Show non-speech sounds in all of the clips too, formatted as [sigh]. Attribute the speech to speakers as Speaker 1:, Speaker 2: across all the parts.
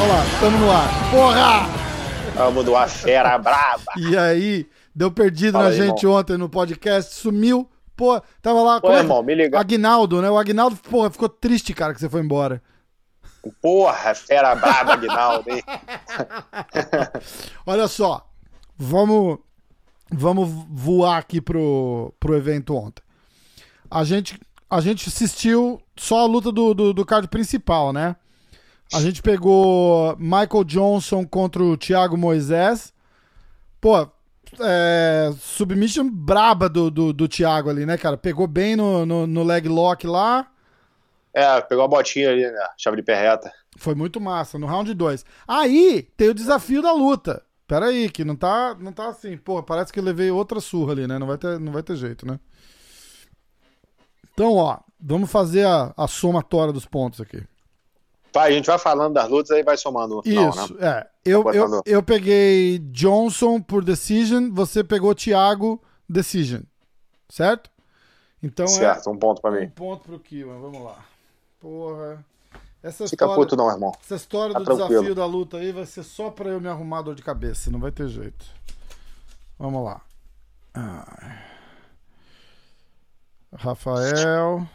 Speaker 1: Olha lá, estamos no ar. Porra!
Speaker 2: Vamos do A Fera Braba.
Speaker 1: E aí, deu perdido
Speaker 2: Fala
Speaker 1: na
Speaker 2: aí,
Speaker 1: gente
Speaker 2: irmão.
Speaker 1: ontem no podcast, sumiu. Pô, tava lá.
Speaker 2: Pô,
Speaker 1: como é que-
Speaker 2: irmão, me liga.
Speaker 1: Aguinaldo, né? O Aguinaldo, porra, ficou triste, cara, que você foi embora.
Speaker 2: Porra, Fera Braba, Aguinaldo, hein? [laughs]
Speaker 1: Olha só, vamos, vamos voar aqui pro, pro evento ontem. A gente, a gente assistiu só a luta do, do, do card principal, né? A gente pegou Michael Johnson contra o Thiago Moisés. Pô, é, submission braba do, do, do Thiago ali, né, cara? Pegou bem no, no, no leg lock lá.
Speaker 2: É, pegou a botinha ali, né? Chave de pé reta.
Speaker 1: Foi muito massa, no round 2. Aí tem o desafio da luta. Pera aí, que não tá, não tá assim. Pô, parece que eu levei outra surra ali, né? Não vai ter, não vai ter jeito, né? Então, ó, vamos fazer a, a somatória dos pontos aqui.
Speaker 2: Vai, a gente vai falando das lutas aí vai somando no final,
Speaker 1: Isso,
Speaker 2: né?
Speaker 1: é. Eu, eu, eu peguei Johnson por decision, você pegou Thiago decision. Certo? Então
Speaker 2: Certo, um ponto pra
Speaker 1: é um
Speaker 2: mim.
Speaker 1: ponto pro Kiwan. Vamos lá. Porra. Essa
Speaker 2: Fica
Speaker 1: história...
Speaker 2: puto não, irmão.
Speaker 1: Essa história
Speaker 2: Tá
Speaker 1: do
Speaker 2: tranquilo.
Speaker 1: desafio da luta aí vai ser só pra eu me arrumar dor de cabeça, não vai ter jeito. Vamos lá. Ai. Rafael.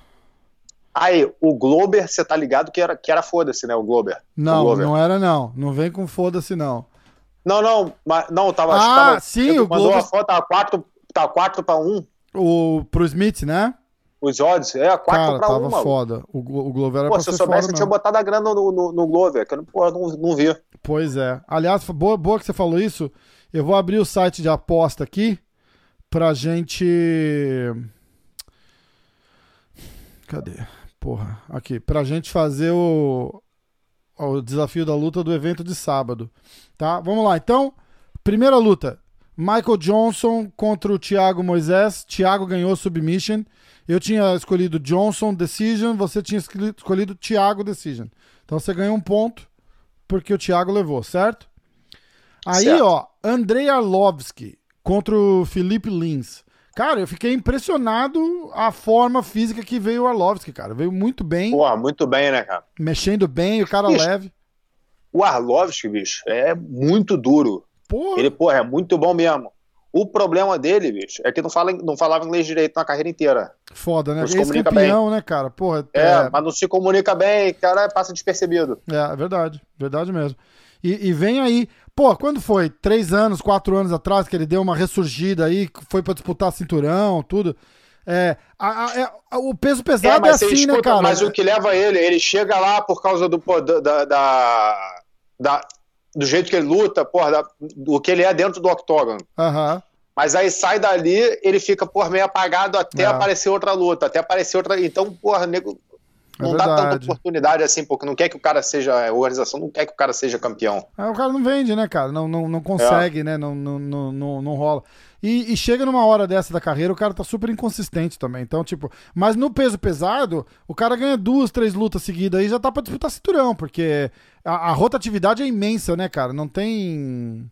Speaker 2: Aí, o Glober, você tá ligado que era, que era foda-se, né? O Glober. O
Speaker 1: Não,
Speaker 2: Glover.
Speaker 1: não era não. Não vem com foda-se não.
Speaker 2: Não, não, mas, não, tava.
Speaker 1: Ah,
Speaker 2: tava,
Speaker 1: sim, o
Speaker 2: mandou
Speaker 1: Glover-
Speaker 2: a foto, tava 4 tava quatro pra 1.
Speaker 1: O pro Smith, né?
Speaker 2: Os odds, é, 4
Speaker 1: Cara,
Speaker 2: pra 1,
Speaker 1: tava
Speaker 2: mano.
Speaker 1: foda. O, o Glover era
Speaker 2: Pô, se eu soubesse, eu tinha botado a grana no, no, no Glover, que eu não, porra, não, não vi.
Speaker 1: Pois é. Aliás, boa, boa que você falou isso. Eu vou abrir o site de aposta aqui pra gente. Cadê? Porra, aqui. Pra gente fazer o, o desafio da luta do evento de sábado. Tá? Vamos lá. Então, primeira luta. Michael Johnson contra o Thiago Moisés. Thiago ganhou submission. Eu tinha escolhido Johnson Decision, você tinha escolhi- escolhido Thiago Decision. Então você ganhou um ponto porque o Thiago levou, certo? Aí,
Speaker 2: Certo.
Speaker 1: ó, Andrei Arlovski contra o Felipe Lins. Cara, eu fiquei impressionado a forma física que veio o Arlovski, cara. Veio muito bem,
Speaker 2: Porra, muito bem, né, cara?
Speaker 1: mexendo bem, o cara
Speaker 2: Bicho.
Speaker 1: leve.
Speaker 2: O Arlovski, bicho, é muito duro.
Speaker 1: Pô,
Speaker 2: Ele, porra, é muito bom mesmo. O problema dele, bicho, é que não, fala, não falava inglês direito na carreira inteira.
Speaker 1: foda, né?
Speaker 2: não se comunica
Speaker 1: Ex-campeão, né, cara? Porra,
Speaker 2: É,
Speaker 1: é,
Speaker 2: mas não se comunica bem, cara, passa despercebido.
Speaker 1: É, é verdade, verdade mesmo. E, e vem aí, pô, quando foi? Três anos, quatro anos atrás que ele deu uma ressurgida aí, foi pra disputar cinturão, tudo. É, a- a- é, a- o peso
Speaker 2: É,
Speaker 1: pesado é,
Speaker 2: você
Speaker 1: assim, né,
Speaker 2: escuta,
Speaker 1: cara?
Speaker 2: mas o que leva ele, ele chega lá por causa do, da, da- da- do jeito que ele luta, porra, da- do que ele é dentro do octógono.
Speaker 1: Aham.
Speaker 2: Mas aí sai dali, ele fica, porra, meio apagado até
Speaker 1: É.
Speaker 2: aparecer outra luta, até aparecer outra. Então, porra, nego,
Speaker 1: É
Speaker 2: não dá tanta oportunidade assim, porque não quer que o cara seja. A organização não quer que o cara seja campeão.
Speaker 1: Aí o cara não vende, né, cara? Não, não, não consegue, né? Não, não, não, não, não rola. E, e chega numa hora dessa da carreira, o cara tá super inconsistente também. Então, tipo, mas no peso pesado, o cara ganha duas, três lutas seguidas aí já tá pra disputar cinturão, porque a, a rotatividade é imensa, né, cara? Não tem.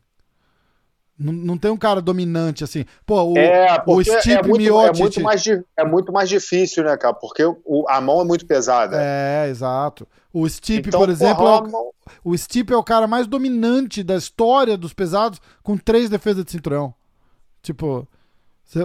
Speaker 1: Não, não tem um cara dominante assim. Pô, o,
Speaker 2: é,
Speaker 1: o
Speaker 2: porque é muito, é,
Speaker 1: Miocic.
Speaker 2: muito mais, é muito mais difícil, né, cara? Porque o- a mão é muito pesada.
Speaker 1: É, exato. O Stipe,
Speaker 2: então,
Speaker 1: por exemplo,
Speaker 2: porra,
Speaker 1: é o- O Stipe é o cara mais dominante da história dos pesados com três defesas de cinturão. Tipo,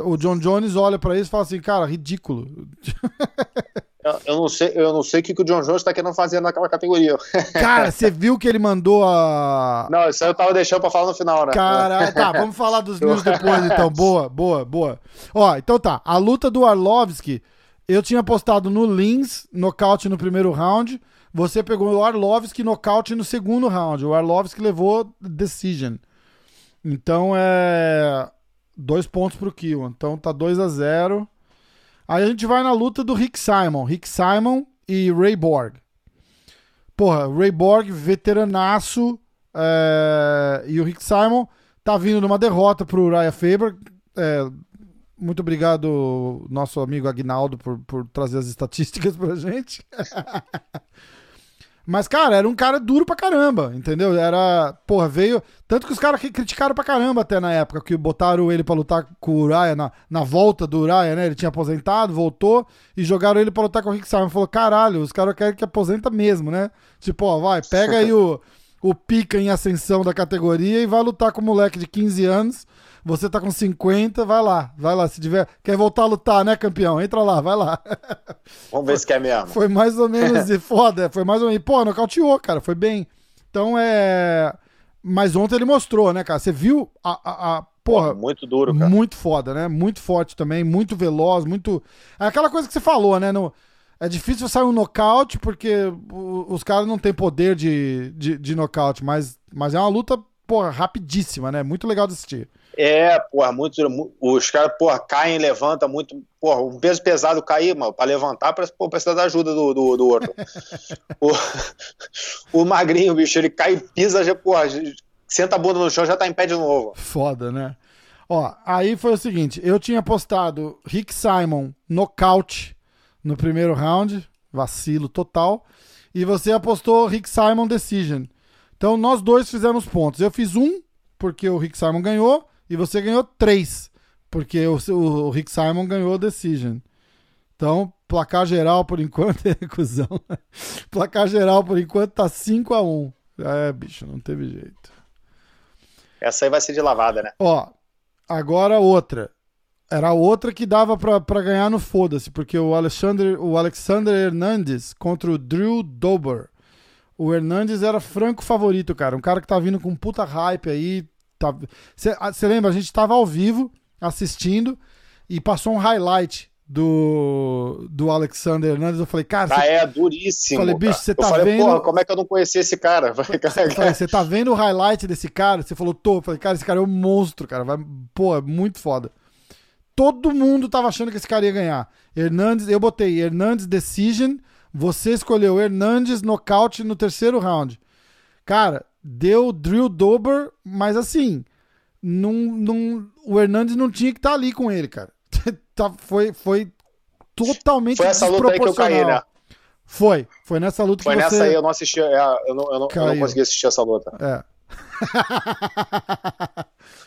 Speaker 1: o John Jones olha pra isso e fala assim, cara, ridículo. [laughs]
Speaker 2: eu, eu não sei, eu não sei o que, que o John Jones tá querendo fazer naquela categoria. [laughs]
Speaker 1: Cara, você viu que ele mandou a.
Speaker 2: Não, isso aí eu tava deixando pra falar no final, né?
Speaker 1: Caralho, tá, vamos falar dos news depois então. [laughs] Boa, boa, boa. Ó, então tá. A luta do Arlovski, eu tinha apostado no Lins, nocaute no primeiro round. Você pegou o Arlovski, nocaute no segundo round. O Arlovski levou decision. Então é. Dois pontos pro Kill. Então tá 2 a 0 Aí a gente vai na luta do Rick Simon. Rick Simon e Ray Borg. Porra, Ray Borg, veteranaço. é, E o Rick Simon tá vindo numa derrota pro Uriah Faber. É, muito obrigado, nosso amigo Agnaldo, por, por trazer as estatísticas pra gente. [laughs] Mas, cara, era um cara duro pra caramba, entendeu? Era, porra, veio. Tanto que os caras criticaram pra caramba até na época, que botaram ele pra lutar com o Uriah, na, na volta do Uriah, né? Ele tinha aposentado, voltou e jogaram ele pra lutar com o Rick Simon. Falou, caralho, os caras querem que aposenta mesmo, né? Tipo, ó, vai, pega aí o, o pica em ascensão da categoria e vai lutar com o moleque de 15 anos. Você tá com 50, vai lá, vai lá. Se tiver. Quer voltar a lutar, né, campeão? Entra lá, vai lá.
Speaker 2: Vamos ver se quer mesmo.
Speaker 1: Foi mais ou menos [laughs] foda. Foi mais ou menos. Pô, nocauteou, cara. Foi bem. Então é. Mas ontem ele mostrou, né, cara? Você viu a. a, a... Porra,
Speaker 2: muito duro, cara.
Speaker 1: Muito foda, né? Muito forte também, muito veloz, muito. É aquela coisa que você falou, né? No... É difícil sair um nocaute porque os caras não têm poder de, de, de nocaute, mas, mas é uma luta, porra, rapidíssima, né? Muito legal de assistir.
Speaker 2: É, porra, muito, os caras, porra, caem, levanta muito, porra, um peso pesado cair, mano, pra levantar, pra, porra, precisa da ajuda do, do, do outro. [laughs] o, [laughs] o magrinho, bicho, ele cai e pisa, já, porra, senta a bunda no chão, já tá em pé de novo.
Speaker 1: Foda, né? Ó, aí foi o seguinte, eu tinha postado Rick Simon nocaute no primeiro round, vacilo total, e você apostou Rick Simon decision. Então nós dois fizemos pontos. Eu fiz um, porque o Rick Simon ganhou, e você ganhou três, porque o, o, Rick Simon ganhou a Decision. Então, placar geral por enquanto [laughs] é cuzão. placar geral por enquanto tá 5 a 1 É, bicho, não teve jeito.
Speaker 2: Essa aí vai ser de lavada, né?
Speaker 1: Ó, agora outra. Era outra que dava pra, pra ganhar no foda-se, porque o Alexander, o Alexander Hernandes contra o Drew Dober. O Hernandes era franco favorito, cara. Um cara que tá vindo com puta hype aí, você tá... lembra? A gente estava ao vivo assistindo e passou um highlight do, do Alexander Hernandes. Eu falei, cara.
Speaker 2: Ah, cê... é duríssimo.
Speaker 1: Falei, bicho, você tá
Speaker 2: falei,
Speaker 1: vendo. Porra,
Speaker 2: como é que eu não conheci esse cara? [laughs]
Speaker 1: Você tá vendo o highlight desse cara? Você falou, tô. Eu falei, cara, esse cara é um monstro, cara. Vai... Pô, é muito foda. Todo mundo tava achando que esse cara ia ganhar. Hernandes, eu botei Hernandes Decision. Você escolheu Hernandes nocaute no terceiro round. Cara, deu Drill Dober, mas assim, num, num, o Hernandes não tinha que estar tá ali com ele, cara. [laughs] Tá, foi, foi totalmente
Speaker 2: Foi essa luta aí que eu caí, né?
Speaker 1: Foi, foi nessa luta
Speaker 2: foi
Speaker 1: que
Speaker 2: nessa
Speaker 1: você...
Speaker 2: aí eu não assisti, é, eu não, eu não, eu não consegui assistir essa luta.
Speaker 1: É. [laughs]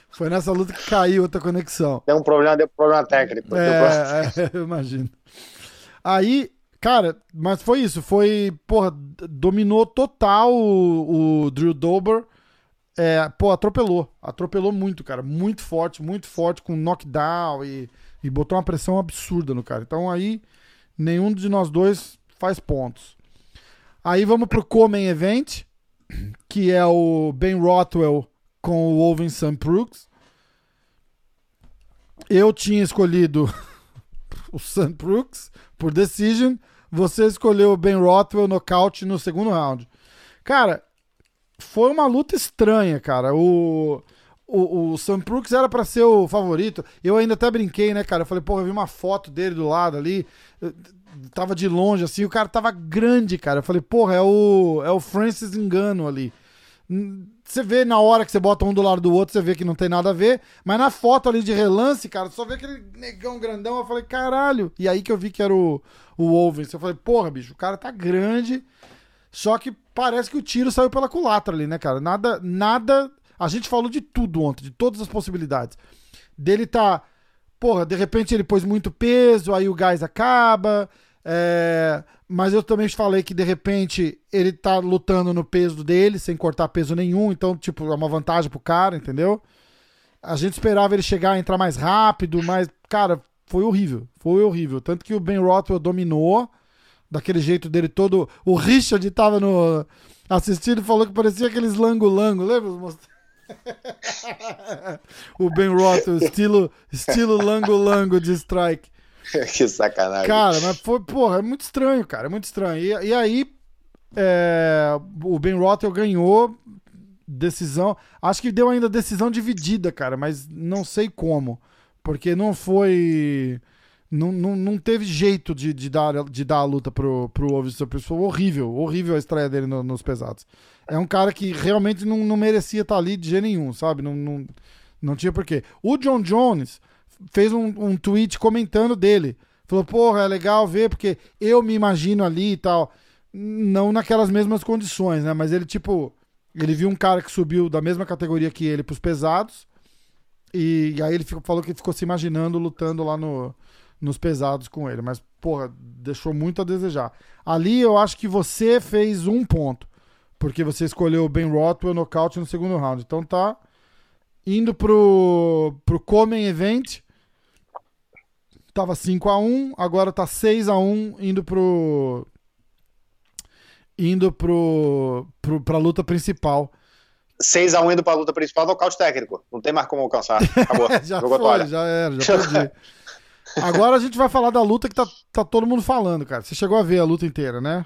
Speaker 1: foi nessa luta que caiu outra conexão.
Speaker 2: Deu um problema, deu um problema técnico.
Speaker 1: É, é, [laughs] eu imagino. Aí, Cara, mas foi isso. Foi, porra, dominou total o, o Drew Dober. É, pô, atropelou. Atropelou muito, cara. Muito forte, muito forte, com knockdown e, e botou uma pressão absurda no cara. Então aí, nenhum de nós dois faz pontos. Aí vamos pro Comen Event, que é o Ben Rothwell com o Owen Sam Brooks. Eu tinha escolhido [laughs] o Sam Brooks por decision. Você escolheu o Ben Rothwell nocaute no segundo round. Cara, foi uma luta estranha, cara. O, o, o Sam Brooks era para ser o favorito. Eu ainda até brinquei, né, cara? Eu falei, porra, eu vi uma foto dele do lado ali. Tava de longe, assim, o cara tava grande, cara. Eu falei, porra, é o, é o Francis Engano ali. Você vê na hora que você bota um do lado do outro, você vê que não tem nada a ver. Mas na foto ali de relance, cara, só vê aquele negão grandão. Eu falei, caralho. E aí que eu vi que era o, o Wolves. Eu falei, porra, bicho, o cara tá grande. Só que parece que o tiro saiu pela culatra ali, né, cara? Nada, nada. A gente falou de tudo ontem, de todas as possibilidades. Dele tá. Porra, de repente ele pôs muito peso, aí o gás acaba. É, mas eu também falei que de repente ele tá lutando no peso dele, sem cortar peso nenhum, então, tipo, é uma vantagem pro cara, entendeu? A gente esperava ele chegar entrar mais rápido, mas, cara, foi horrível. Foi horrível. Tanto que o Ben Rothwell dominou daquele jeito dele todo. O Richard tava no assistindo e falou que parecia aqueles lango-lango, lembra? [laughs] o Ben Rothwell, estilo, estilo lango-lango de strike. [laughs]
Speaker 2: que sacanagem.
Speaker 1: Cara, mas foi, porra, é muito estranho, cara, é muito estranho. E, e aí, é, o Ben Rothwell ganhou decisão. Acho que deu ainda decisão dividida, cara, mas não sei como. Porque não foi. Não, não, não teve jeito de, de, dar, de dar a luta pro, pro Ovis Foi horrível, horrível a estreia dele no, nos pesados. É um cara que realmente não, não merecia estar ali de jeito nenhum, sabe? Não, não, não tinha porquê. O John Jones fez um, um tweet comentando dele. Falou, porra, é legal ver, porque eu me imagino ali e tal. não naquelas mesmas condições, né? Mas ele, tipo, ele viu um cara que subiu da mesma categoria que ele pros pesados. E, aí ele ficou, falou que ficou se imaginando lutando lá no, nos pesados com ele. Mas, porra, deixou muito a desejar. Ali eu acho que você fez um ponto. Porque você escolheu o Ben Rothwell nocaute no segundo round. Então tá indo pro, pro Common Event. Tava 5x1, agora tá 6x1 indo pro. Indo pro, pro, pra luta principal.
Speaker 2: 6x1 indo pra luta principal, nocaute técnico. Não tem mais como alcançar. Acabou. [laughs]
Speaker 1: já Jogou foi, toalha. já era, já perdi. [laughs] Agora a gente vai falar da luta que tá, tá todo mundo falando, cara. Você chegou a ver a luta inteira, né?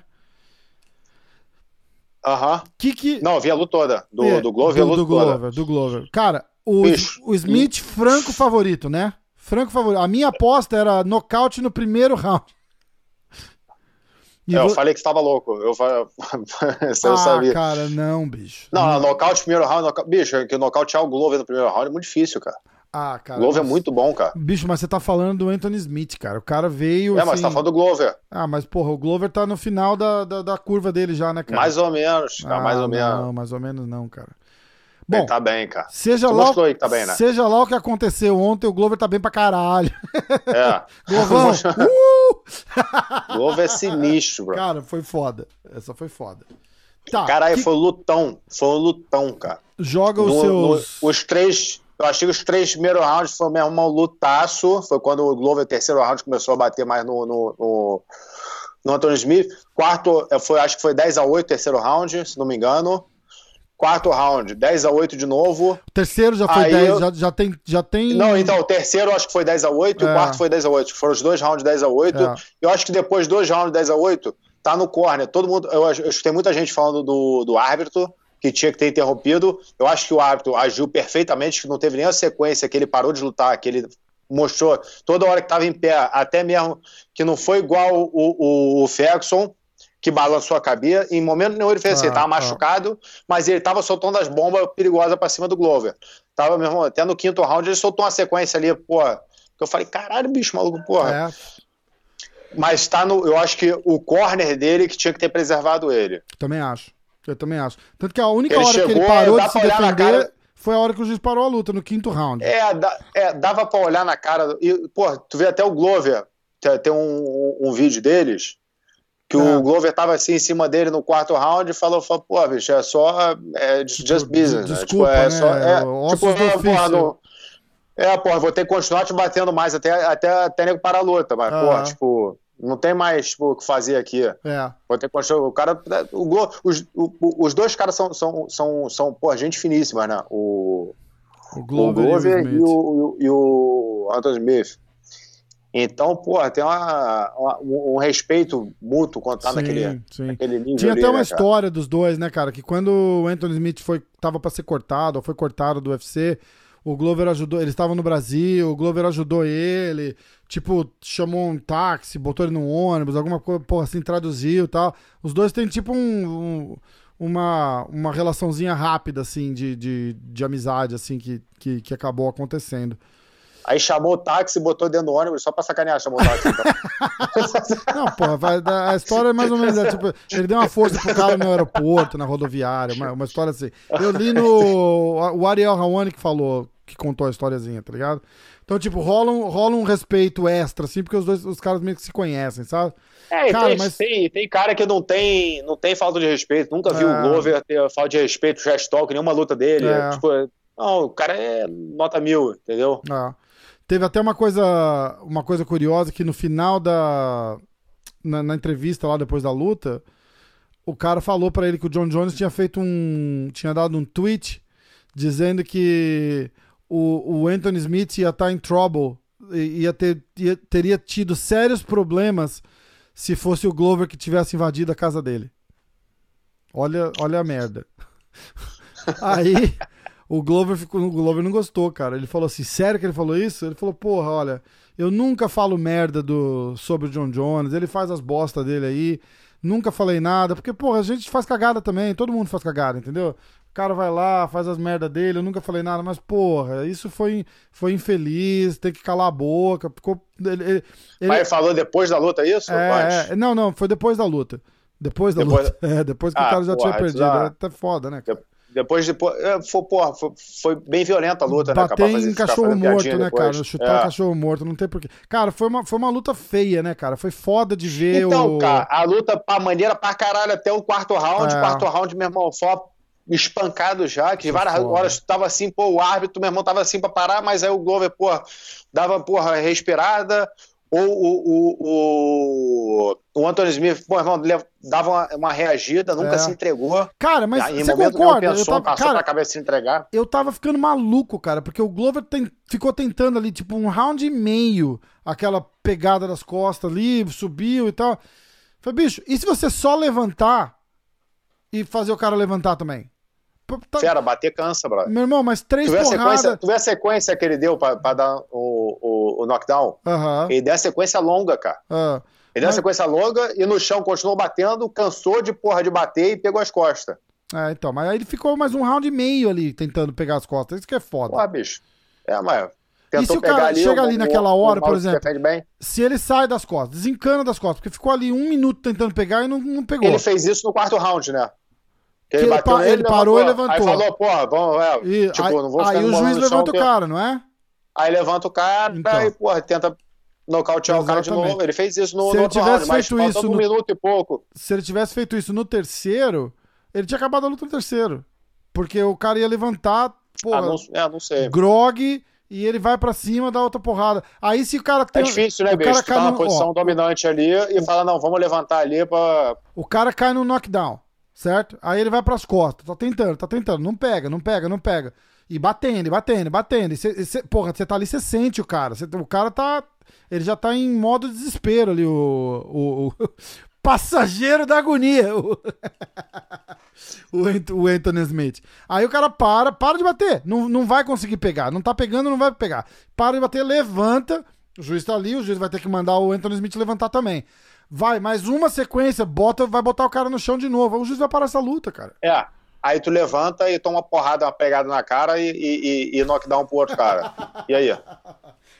Speaker 2: Aham. Uh -huh.
Speaker 1: que que...
Speaker 2: Não, vi a luta toda. Do, é, do Glover, do,
Speaker 1: do Glover, do Glover. Cara, o, o Smith, franco favorito, né? Franco favorito. A minha aposta era nocaute no primeiro round.
Speaker 2: É, eu falei que estava louco. Eu, Você [laughs]
Speaker 1: ah,
Speaker 2: não sabia.
Speaker 1: cara, não, bicho.
Speaker 2: Não, não. nocaute primeiro round. Nocaute... Bicho, que nocautear o Glover no primeiro round é muito difícil, cara.
Speaker 1: Ah, cara.
Speaker 2: Glover mas... é muito bom, cara.
Speaker 1: Bicho, mas você tá falando do Anthony Smith, cara. O cara veio.
Speaker 2: É, assim... mas tá falando do Glover.
Speaker 1: Ah, mas porra, o Glover tá no final da, da, da curva dele já, né, cara?
Speaker 2: Mais ou menos, cara, ah, mais ou menos.
Speaker 1: Não, mais ou menos não, cara.
Speaker 2: Bom, ele tá bem, cara.
Speaker 1: Seja lá, o, tá bem, né? seja lá o que aconteceu ontem, o Glover tá bem pra caralho. [laughs]
Speaker 2: É. [laughs]
Speaker 1: Glovão. uh! [laughs]
Speaker 2: Glover é sinistro, bro.
Speaker 1: Cara, foi foda. Essa foi foda. Tá,
Speaker 2: Caralho, que... foi lutão. Foi um lutão, cara.
Speaker 1: Joga os no, seus.
Speaker 2: No, os três. Eu achei que os três primeiros rounds foi mesmo um lutaço. Foi quando o Glover, terceiro round, começou a bater mais no, no, no, no Anthony Smith. Quarto, foi, acho que foi 10 a 8 terceiro round, se não me engano. Quarto round, 10 a 8 de novo.
Speaker 1: O terceiro já foi Aí 10, eu... já, já, tem, já tem.
Speaker 2: Não, então, o terceiro acho que foi 10 a 8 é. e o quarto foi 10 a 8 Foram os dois rounds 10 a 8 é. Eu acho que depois dois rounds 10 a 8 tá no corner. Todo mundo. Eu, eu escutei muita gente falando do, do árbitro, que tinha que ter interrompido. Eu acho que o árbitro agiu perfeitamente, que não teve nem a sequência, que ele parou de lutar, que ele mostrou toda hora que estava em pé, até mesmo que não foi igual o, o, o Ferguson que balançou a cabeça. Em momento nenhum ele fez assim, ah, tava ah. machucado, mas ele tava soltando as bombas perigosas para cima do Glover. Tava mesmo, até no quinto round ele soltou uma sequência ali, pô. Que eu falei, caralho, bicho, maluco, porra. É. Mas tá no. Eu acho que o corner dele que tinha que ter preservado ele.
Speaker 1: Também acho. Eu também acho. Tanto que a única ele hora chegou, que ele parou de se defender cara... foi a hora que o juiz parou a luta, no quinto round.
Speaker 2: É, da, é dava pra olhar na cara. E, pô, tu vê até o Glover, tem um, um vídeo deles que o Glover tava assim em cima dele no quarto round e falou, falou pô, bicho, é só é, just tipo, business.
Speaker 1: Desculpa,
Speaker 2: né?
Speaker 1: Tipo, é, só, é, tipo, é, porra, no,
Speaker 2: é, porra, vou ter que continuar te batendo mais até, até, até nego para a luta, mas, ah. porra, tipo, não tem mais tipo, o que fazer aqui.
Speaker 1: É.
Speaker 2: Vou ter que continuar. O cara, o, os, o, os dois caras são, são, são, são porra, gente finíssima, né? O,
Speaker 1: o Glover,
Speaker 2: o Glover e, o, e, o, Anthony Smith. Então, pô, tem uma, uma, um respeito mútuo quando tá sim, naquele, sim. naquele nível.
Speaker 1: Tinha
Speaker 2: ali,
Speaker 1: até uma
Speaker 2: né,
Speaker 1: história dos dois, né, cara? Que quando o Anthony Smith foi, tava pra ser cortado, ou foi cortado do UFC, o Glover ajudou. Eles estavam no Brasil, o Glover ajudou ele. Tipo, chamou um táxi, botou ele no ônibus, alguma coisa, porra, assim, traduziu e tal. Os dois têm tipo um, um uma, uma relaçãozinha rápida, assim, de, de, de amizade, assim, que, que, que acabou acontecendo.
Speaker 2: Aí chamou o táxi, botou dentro do ônibus só pra sacanear, chamou o táxi. Então. [laughs]
Speaker 1: não, porra, vai, a história é mais ou menos. É, tipo, ele deu uma força pro cara no aeroporto, na rodoviária, uma, uma história assim. Eu li no. O Ariel Hawani que falou, que contou a historiazinha, tá ligado? Então, tipo, rola um, rola um respeito extra, assim, porque os dois os caras meio que se conhecem, sabe?
Speaker 2: É, cara, tem, mas... tem, tem cara que não tem, não tem falta de respeito, nunca viu é. o Glover ter falta de respeito, trash talk, nenhuma luta dele. É. Tipo, não, o cara é nota mil, entendeu?
Speaker 1: É. Teve até uma coisa, uma coisa curiosa que no final da. Na, na entrevista lá depois da luta, o cara falou para ele que o John Jones tinha feito um. tinha dado um tweet dizendo que o, o Anthony Smith ia estar tá em trouble, ia ter, ia, teria tido sérios problemas se fosse o Glover que tivesse invadido a casa dele. Olha, olha a merda. [laughs] Aí o Glover, ficou, o Glover não gostou, cara. Ele falou assim: sério que ele falou isso? Ele falou: porra, olha, eu nunca falo merda do, sobre o John Jones, ele faz as bostas dele aí. Nunca falei nada, porque, porra, a gente faz cagada também, todo mundo faz cagada, entendeu? O cara vai lá, faz as merda dele, eu nunca falei nada, mas, porra, isso foi, foi infeliz, tem que calar a boca. Ficou, ele, ele,
Speaker 2: mas ele falou depois da luta isso?
Speaker 1: É, é, não, não, foi depois da luta. Depois da
Speaker 2: Depois-
Speaker 1: luta. [laughs] É, depois que o
Speaker 2: Ah,
Speaker 1: cara já
Speaker 2: porra,
Speaker 1: tinha perdido. É até foda, né? cara?
Speaker 2: Depois de. pô, é, Foi, porra, foi, foi bem violenta a luta, né?
Speaker 1: Bater
Speaker 2: fazer-
Speaker 1: em
Speaker 2: ficar
Speaker 1: cachorro morto, né,
Speaker 2: depois.
Speaker 1: cara? Chutar
Speaker 2: É.
Speaker 1: cachorro morto, não tem porquê. Cara, foi uma, foi uma luta feia, né, cara? Foi foda de ver
Speaker 2: Então,
Speaker 1: o.
Speaker 2: cara, a luta pra maneira pra caralho até o quarto round.
Speaker 1: É.
Speaker 2: Quarto round, meu irmão, só espancado já, que várias
Speaker 1: foda.
Speaker 2: horas tava assim, pô, o árbitro, meu irmão, tava assim pra parar, mas aí o Glover, porra, dava, porra, respirada. Ou o, o, o, o Anthony Smith, pô, irmão, dava uma, uma reagida, nunca
Speaker 1: É.
Speaker 2: se entregou.
Speaker 1: Cara, mas
Speaker 2: em
Speaker 1: você concorda?
Speaker 2: nenhum
Speaker 1: Eu
Speaker 2: pensou,
Speaker 1: tava,
Speaker 2: passou
Speaker 1: cara,
Speaker 2: pra cabeça se entregar.
Speaker 1: eu tava ficando maluco, cara, porque o Glover tem- ficou tentando ali, tipo, um round e meio, aquela pegada das costas ali, subiu e tal. Falei, bicho, e se você só levantar e fazer o cara levantar também? Tá-
Speaker 2: Fera, bater cansa, brother.
Speaker 1: Meu irmão, mas três
Speaker 2: Tu vê, a sequência, tu vê a sequência que ele deu pra, pra dar o, o, o knockdown?
Speaker 1: Aham.
Speaker 2: Ele deu a sequência longa, cara.
Speaker 1: ah.
Speaker 2: Ele deu
Speaker 1: Mas-
Speaker 2: a sequência longa e no chão continuou batendo, cansou de porra de bater e pegou as costas.
Speaker 1: É, então, mas aí ele ficou mais um round e meio ali tentando pegar as costas. Isso que é foda.
Speaker 2: Porra, bicho. É, mas.
Speaker 1: E se
Speaker 2: Tentou
Speaker 1: o cara
Speaker 2: ali.
Speaker 1: chega ali
Speaker 2: o-
Speaker 1: naquela hora, por exemplo. Se ele sai das costas, desencana das costas, porque ficou ali um minuto tentando pegar e não, não pegou.
Speaker 2: Ele fez isso no quarto round, né? Que
Speaker 1: Que ele pa- ele parou e levantou.
Speaker 2: Aí falou, porra, vamos, é,
Speaker 1: E
Speaker 2: tipo,
Speaker 1: aí,
Speaker 2: não vou
Speaker 1: aí
Speaker 2: ficar
Speaker 1: o
Speaker 2: morando
Speaker 1: juiz levanta o cara, não é?
Speaker 2: Aí levanta o cara
Speaker 1: Então.
Speaker 2: e, porra, tenta nocautear o cara de
Speaker 1: Exatamente.
Speaker 2: novo. Ele fez isso no,
Speaker 1: Se
Speaker 2: no
Speaker 1: ele tivesse
Speaker 2: round, mas
Speaker 1: feito
Speaker 2: faltando
Speaker 1: isso
Speaker 2: um
Speaker 1: no-
Speaker 2: minuto e pouco.
Speaker 1: Se ele tivesse feito isso no terceiro, ele tinha acabado a luta no terceiro. Porque o cara ia levantar, porra,
Speaker 2: Ah, não, é, não sei.
Speaker 1: grog, e ele vai pra cima, dá outra porrada. Aí se o cara tem.
Speaker 2: É difícil, né,
Speaker 1: o cara?
Speaker 2: Tu
Speaker 1: cai
Speaker 2: tá na
Speaker 1: no-
Speaker 2: posição
Speaker 1: ó,
Speaker 2: dominante ali e fala, não, vamos levantar ali pra...
Speaker 1: O cara cai no knockdown, certo? Aí ele vai pras costas, tá tentando, tá tentando, não pega, não pega, não pega. E batendo, batendo, batendo. E cê, e cê- porra, você tá ali, você sente o cara. Cê- o cara tá. Ele já tá em modo desespero ali, o. o, o [laughs] passageiro da agonia. O, [laughs] o Anthony Smith. Aí o cara para, para de bater. Não, não vai conseguir pegar. Não tá pegando, não vai pegar. Para de bater, levanta. O juiz tá ali, o juiz vai ter que mandar o Anthony Smith levantar também. Vai, mais uma sequência, bota, vai botar o cara no chão de novo. O juiz vai parar essa luta, cara.
Speaker 2: É, aí tu levanta e toma uma porrada, uma pegada na cara e, e, e, e knockdown pro outro cara. E aí? [laughs]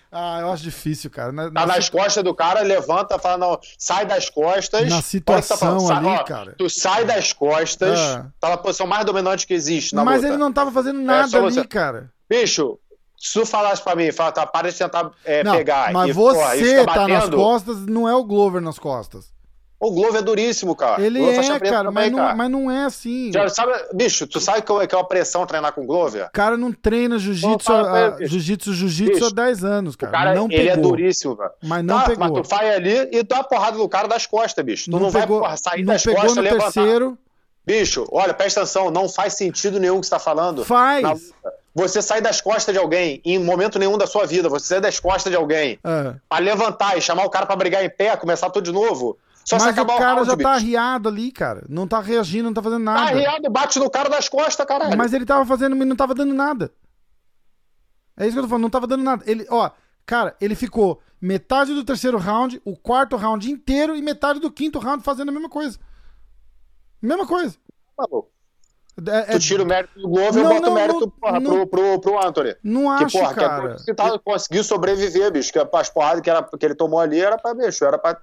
Speaker 1: Ah, eu acho difícil, cara. Na,
Speaker 2: Tá
Speaker 1: na-
Speaker 2: nas costas do cara, levanta, fala, não, sai das costas.
Speaker 1: Na
Speaker 2: que
Speaker 1: situação
Speaker 2: tá falando, sai-
Speaker 1: ali,
Speaker 2: ó,
Speaker 1: cara.
Speaker 2: Tu sai das costas,
Speaker 1: É.
Speaker 2: tá na posição mais dominante que existe na
Speaker 1: Mas
Speaker 2: luta.
Speaker 1: ele não tava fazendo nada
Speaker 2: só
Speaker 1: ali, cara.
Speaker 2: Bicho, se tu falasse pra mim, fala, tá, para de tentar é,
Speaker 1: Não,
Speaker 2: pegar.
Speaker 1: mas
Speaker 2: e,
Speaker 1: você
Speaker 2: porra,
Speaker 1: tá nas costas, não é o Glover nas costas.
Speaker 2: O Glover é duríssimo, cara.
Speaker 1: Ele
Speaker 2: Glover
Speaker 1: é, cara, mas,
Speaker 2: também,
Speaker 1: não,
Speaker 2: cara.
Speaker 1: mas não é assim.
Speaker 2: Já sabe, bicho, tu sabe que é que é uma pressão treinar com o Glover?
Speaker 1: O cara não treina jiu-jitsu, jiu-jitsu, jiu-jitsu há
Speaker 2: Bicho,
Speaker 1: 10 anos,
Speaker 2: O
Speaker 1: cara.
Speaker 2: cara,
Speaker 1: não
Speaker 2: ele é
Speaker 1: pegou.
Speaker 2: duríssimo, velho.
Speaker 1: Mas não
Speaker 2: tá,
Speaker 1: pegou.
Speaker 2: Mas tu vai ali e dá a porrada do cara das costas, bicho. Tu não, vai
Speaker 1: pegou,
Speaker 2: porra, sair
Speaker 1: não
Speaker 2: das
Speaker 1: pegou
Speaker 2: costas
Speaker 1: no
Speaker 2: e levantar.
Speaker 1: terceiro.
Speaker 2: Bicho, olha, presta atenção, não faz sentido nenhum o que você tá falando.
Speaker 1: Faz.
Speaker 2: Na. Você sai das costas de alguém em momento nenhum da sua vida, você sai das costas de alguém
Speaker 1: É.
Speaker 2: pra levantar e chamar o cara pra brigar em pé, começar tudo de novo. Só se
Speaker 1: Mas o cara
Speaker 2: round,
Speaker 1: já tá arriado ali, cara. Não tá reagindo, não tá fazendo
Speaker 2: Tá
Speaker 1: nada.
Speaker 2: arriado, bate no cara das costas, caralho.
Speaker 1: Mas ele tava fazendo, não tava dando nada. É isso que eu tô falando, não tava dando nada. Ele, ó, cara, ele ficou metade do terceiro round, o quarto round inteiro e metade do quinto round fazendo a mesma coisa. Mesma coisa.
Speaker 2: Maluco.
Speaker 1: É- é-
Speaker 2: Tu tira o mérito do Glover
Speaker 1: Não,
Speaker 2: e bota o mérito
Speaker 1: não,
Speaker 2: porra,
Speaker 1: não.
Speaker 2: pro, pro, pro Anthony.
Speaker 1: não
Speaker 2: Que,
Speaker 1: acho,
Speaker 2: porra, que é
Speaker 1: cara.
Speaker 2: que tá, conseguiu sobreviver, bicho. Que as porradas que, era, que ele tomou ali era pra, bicho, era pra.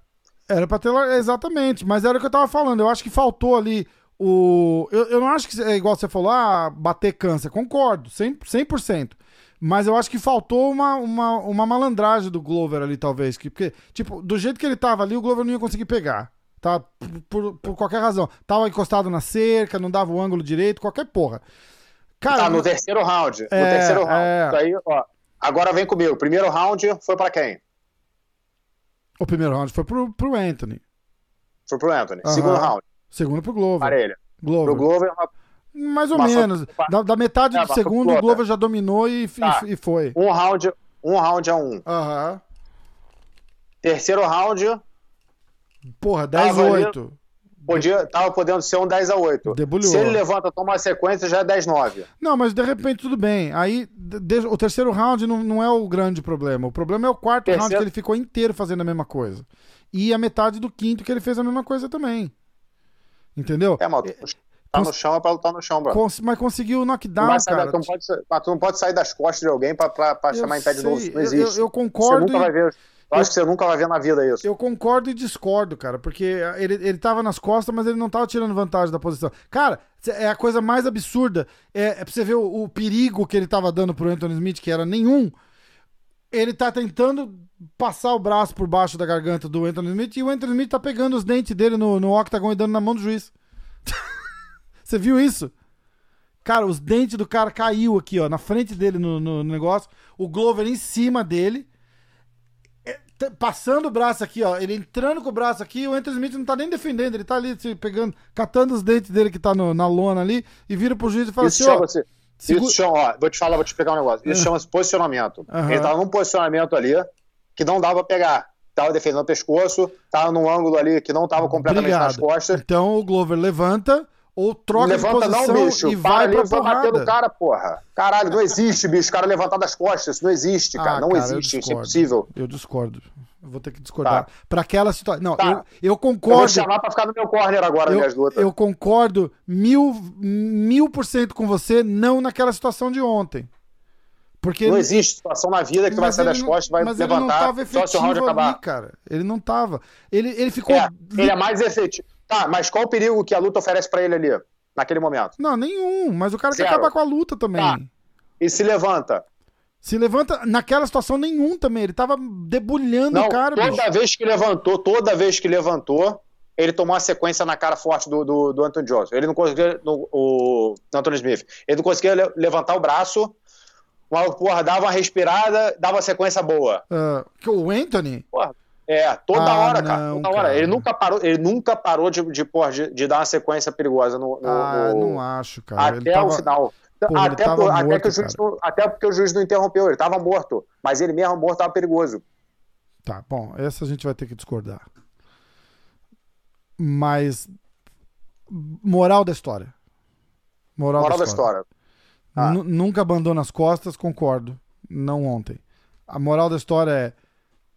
Speaker 1: Era pra ter. Exatamente, mas era o que eu tava falando. Eu acho que faltou ali o. Eu, eu não acho que é igual você falou, ah, bater câncer. Concordo, 100%. 100%. Mas eu acho que faltou uma, uma, uma malandragem do Glover ali, talvez. Que, porque, tipo, do jeito que ele tava ali, o Glover não ia conseguir pegar. Tá? Por, por, por qualquer razão. Tava encostado na cerca, não dava o ângulo direito, qualquer porra. Cara,
Speaker 2: Tá, no terceiro round. No
Speaker 1: É,
Speaker 2: terceiro round.
Speaker 1: é.
Speaker 2: Aí, ó. Agora vem comigo. Primeiro round foi pra quem?
Speaker 1: o primeiro round foi pro, pro Anthony.
Speaker 2: Foi pro Anthony.
Speaker 1: Aham.
Speaker 2: Segundo round,
Speaker 1: Segundo pro Glover.
Speaker 2: parelha.
Speaker 1: Glover.
Speaker 2: Pro Glover, uma-
Speaker 1: Mais ou menos. Da, da metade
Speaker 2: É,
Speaker 1: do segundo, o Glover já dominou e, e-
Speaker 2: Tá.
Speaker 1: e foi.
Speaker 2: um round, um round a um.
Speaker 1: Aham.
Speaker 2: Terceiro round,
Speaker 1: Porra, 10
Speaker 2: Tava ali-
Speaker 1: 8.
Speaker 2: podia, tava podendo ser um 10 a 8.
Speaker 1: Debulhou.
Speaker 2: Se ele levanta, toma uma sequência, já é 10 9.
Speaker 1: Não, mas de repente tudo bem. Aí de- o terceiro round não, não é o grande problema. O problema é o quarto
Speaker 2: Terceiro-
Speaker 1: round que ele ficou inteiro fazendo a mesma coisa. E a metade do quinto que ele fez a mesma coisa também. Entendeu?
Speaker 2: É, mano, tá no chão é pra lutar no chão, bro.
Speaker 1: Cons- mas conseguiu o knockdown,
Speaker 2: da-
Speaker 1: cara.
Speaker 2: tu não pode, mas tu não pode sair das costas de alguém pra, pra, pra chamar em pé de novo. Não
Speaker 1: eu-
Speaker 2: existe.
Speaker 1: eu- eu concordo
Speaker 2: Você nunca
Speaker 1: e-
Speaker 2: vai ver. Eu acho que você nunca vai ver na vida isso.
Speaker 1: Eu concordo e discordo, cara, porque ele, ele tava nas costas, mas ele não tava tirando vantagem da posição. Cara, é a coisa mais absurda. É, é pra você ver o, o perigo que ele tava dando pro Anthony Smith, que era nenhum. Ele tá tentando passar o braço por baixo da garganta do Anthony Smith e o Anthony Smith tá pegando os dentes dele no, no octagon e dando na mão do juiz. [laughs] você viu isso? Cara, os dentes do cara caiu aqui, ó, na frente dele no, no negócio. O Glover em cima dele. É, passando o braço aqui, ó. Ele entrando com o braço aqui. O Anthony Smith não tá nem defendendo. Ele tá ali se pegando, catando os dentes dele que tá no, na lona ali. E vira pro juiz e fala
Speaker 2: Isso
Speaker 1: assim: ó.
Speaker 2: Isso chama, ó, vou te falar, vou te pegar um negócio. Isso chama-se posicionamento. Uhum. Ele tava num posicionamento ali que não dava pra pegar. Tava defendendo o pescoço, tava num ângulo ali que não tava completamente Obrigado. nas costas.
Speaker 1: Então o Glover levanta, ou troca
Speaker 2: levanta
Speaker 1: de posição
Speaker 2: não, bicho.
Speaker 1: e vai pra porrada. bater
Speaker 2: no cara, porra. Caralho, não existe, bicho. O cara levantar das costas. Não existe, cara. Ah, não cara, existe. Isso é impossível.
Speaker 1: Eu discordo. Eu vou ter que discordar. Tá. Para aquela situação. Não, tá. eu, eu concordo. Eu vou
Speaker 2: chamar pra ficar no meu corner agora, eu, minhas lutas.
Speaker 1: Eu concordo mil, mil por cento com você, não naquela situação de ontem. Porque
Speaker 2: não existe situação na vida que tu vai sair das costas, vai
Speaker 1: mas
Speaker 2: levantar
Speaker 1: ele não tava só se o round acabar. Ali, cara. Ele não tava. Ele, ele ficou.
Speaker 2: É, ele é mais efetivo. Tá, mas qual o perigo que a luta oferece para ele ali, naquele momento?
Speaker 1: Não, nenhum. Mas o cara Zero. quer acabar com a luta também. Tá.
Speaker 2: E se levanta?
Speaker 1: Se levanta, naquela situação nenhum também. Ele tava debulhando
Speaker 2: não,
Speaker 1: o cara.
Speaker 2: Toda
Speaker 1: bicho.
Speaker 2: vez que levantou, toda vez que levantou, ele tomou uma sequência na cara forte do, do, do Anthony Johnson. Ele não conseguia. No, o Anthony Smith. Ele não conseguia levantar o braço o maluco, porra, dava uma respirada, dava uma sequência boa.
Speaker 1: Uh, o Anthony?
Speaker 2: Porra, é, toda ah, hora, não, cara. Toda cara. hora. Ele nunca parou, ele nunca parou de, de, porra, de, de dar uma sequência perigosa no. no
Speaker 1: ah, no... não acho, cara.
Speaker 2: Até tava... o final. Até, por, morto, até, que o juiz não, até porque o juiz não interrompeu, ele tava morto. Mas ele mesmo morto tava perigoso.
Speaker 1: Tá, bom, essa a gente vai ter que discordar. Mas. Moral da história.
Speaker 2: Moral, moral da, história. Da história.
Speaker 1: Ah. Nunca abandona as costas, concordo. Não ontem. A moral da história é: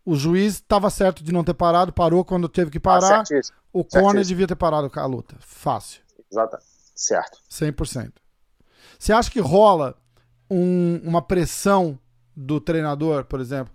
Speaker 1: o juiz estava certo de não ter parado, parou quando teve que parar. Ah, o corner devia ter parado a luta. Fácil.
Speaker 2: Exato. Certo.
Speaker 1: 100%. Você acha que rola um, uma pressão do treinador, por exemplo?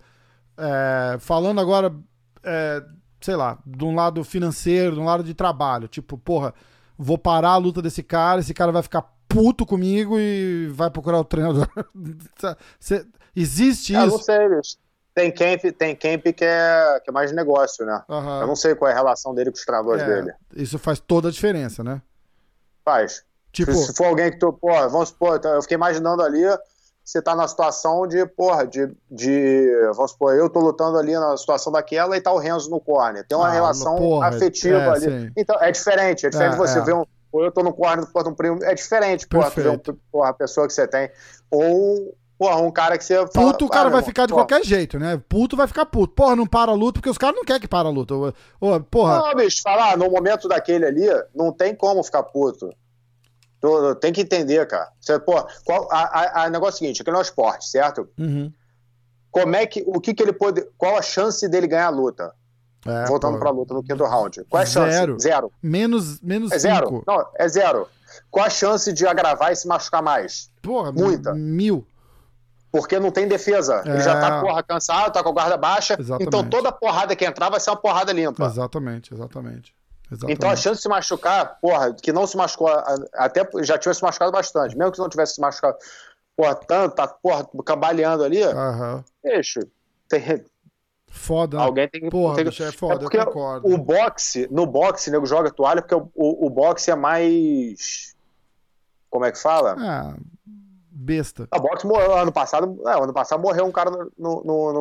Speaker 1: É, falando agora, é, sei lá, de um lado financeiro, de um lado de trabalho. Tipo, porra, vou parar a luta desse cara, esse cara vai ficar puto comigo e vai procurar o treinador. [laughs] Cê, existe
Speaker 2: isso?
Speaker 1: Eu
Speaker 2: não sei, bicho. Tem camp, tem camp que, é, que é mais negócio, né? Uhum. Eu não sei qual é a relação dele com os treinadores é, dele.
Speaker 1: Isso faz toda a diferença, né?
Speaker 2: Faz. Tipo, se, se for alguém que tu, porra, vamos supor, eu fiquei imaginando ali, você tá na situação de, porra, de, de, vamos supor, eu tô lutando ali na situação daquela e tá o Renzo no corner. Tem uma ah, relação porra, afetiva é, ali. Sim. Então, é diferente, é diferente é, você é. ver um, ou eu tô no corner do um primo, é diferente, porra, tu porra, a pessoa que você tem. Ou, porra, um cara que você
Speaker 1: fala, Puto o cara vai ficar de porra. qualquer jeito, né? Puto vai ficar puto. Porra, não para a luta, porque os caras não querem que para a luta. Porra.
Speaker 2: Não, bicho, falar, no momento daquele ali, não tem como ficar puto. Tem que entender, cara. Você, porra, qual, a, a, a negócio é o seguinte, aquele é um esporte, certo?
Speaker 1: Uhum.
Speaker 2: Como é que, o que que ele pode, qual a chance dele ganhar a luta? É, Voltando para a luta no quinto round. Qual é a chance?
Speaker 1: Zero.
Speaker 2: Zero.
Speaker 1: Menos, menos
Speaker 2: é
Speaker 1: cinco.
Speaker 2: zero. Não, é zero. Qual a chance de agravar e se machucar mais?
Speaker 1: Porra, muita. Mil.
Speaker 2: Porque não tem defesa. É... Ele já tá, porra, cansado, tá com a guarda baixa. Exatamente. Então toda porrada que entrar vai ser uma porrada limpa.
Speaker 1: Exatamente, exatamente. Exatamente.
Speaker 2: Então a chance de se machucar, porra, que não se machucou, até já tinha se machucado bastante, mesmo que não tivesse se machucado, porra, tanto, tá, porra, cambaleando ali,
Speaker 1: uhum.
Speaker 2: deixa, tem,
Speaker 1: Foda.
Speaker 2: Alguém tem que.
Speaker 1: Porra,
Speaker 2: tem,
Speaker 1: bicho, é foda, é
Speaker 2: porque
Speaker 1: eu concordo.
Speaker 2: O boxe, no boxe, nego joga toalha porque o, o, o boxe é mais. Como é que fala?
Speaker 1: É, besta.
Speaker 2: O boxe morreu ano passado. É, ano passado morreu um cara no, no, no,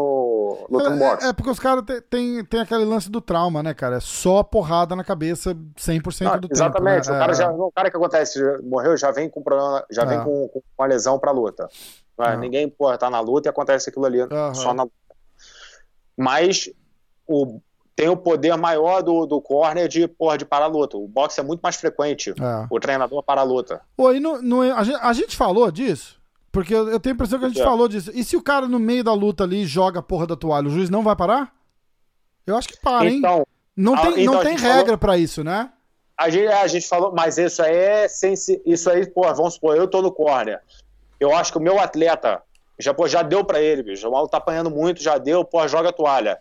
Speaker 2: no, no
Speaker 1: é, boxe. É, porque os caras têm tem, tem aquele lance do trauma, né, cara? É só porrada na cabeça 100% Não, do
Speaker 2: exatamente.
Speaker 1: tempo.
Speaker 2: Né? O, cara é. já, o cara que acontece, morreu, já vem com problema, já vem é. com, com uma lesão pra luta. É. Ninguém, porra, tá na luta e acontece aquilo ali só na luta mas o, tem o poder maior do, do corner de, porra, de parar a luta. O boxe é muito mais frequente. É. O treinador para a luta.
Speaker 1: Pô, e a, gente, a, gente, falou disso? Porque eu, tenho a impressão que a gente é. falou disso. E se o cara no meio da luta ali joga a porra da toalha, o juiz não vai parar? Eu acho que para, hein? Então, não tem, a, então não tem regra falou... para isso, né?
Speaker 2: A gente, a gente falou, mas isso aí é sem isso aí, pô, vamos supor, eu tô no corner. Eu acho que o meu atleta já, pô, já deu para ele, bicho. O maluco tá apanhando muito, já deu, pô, joga a toalha.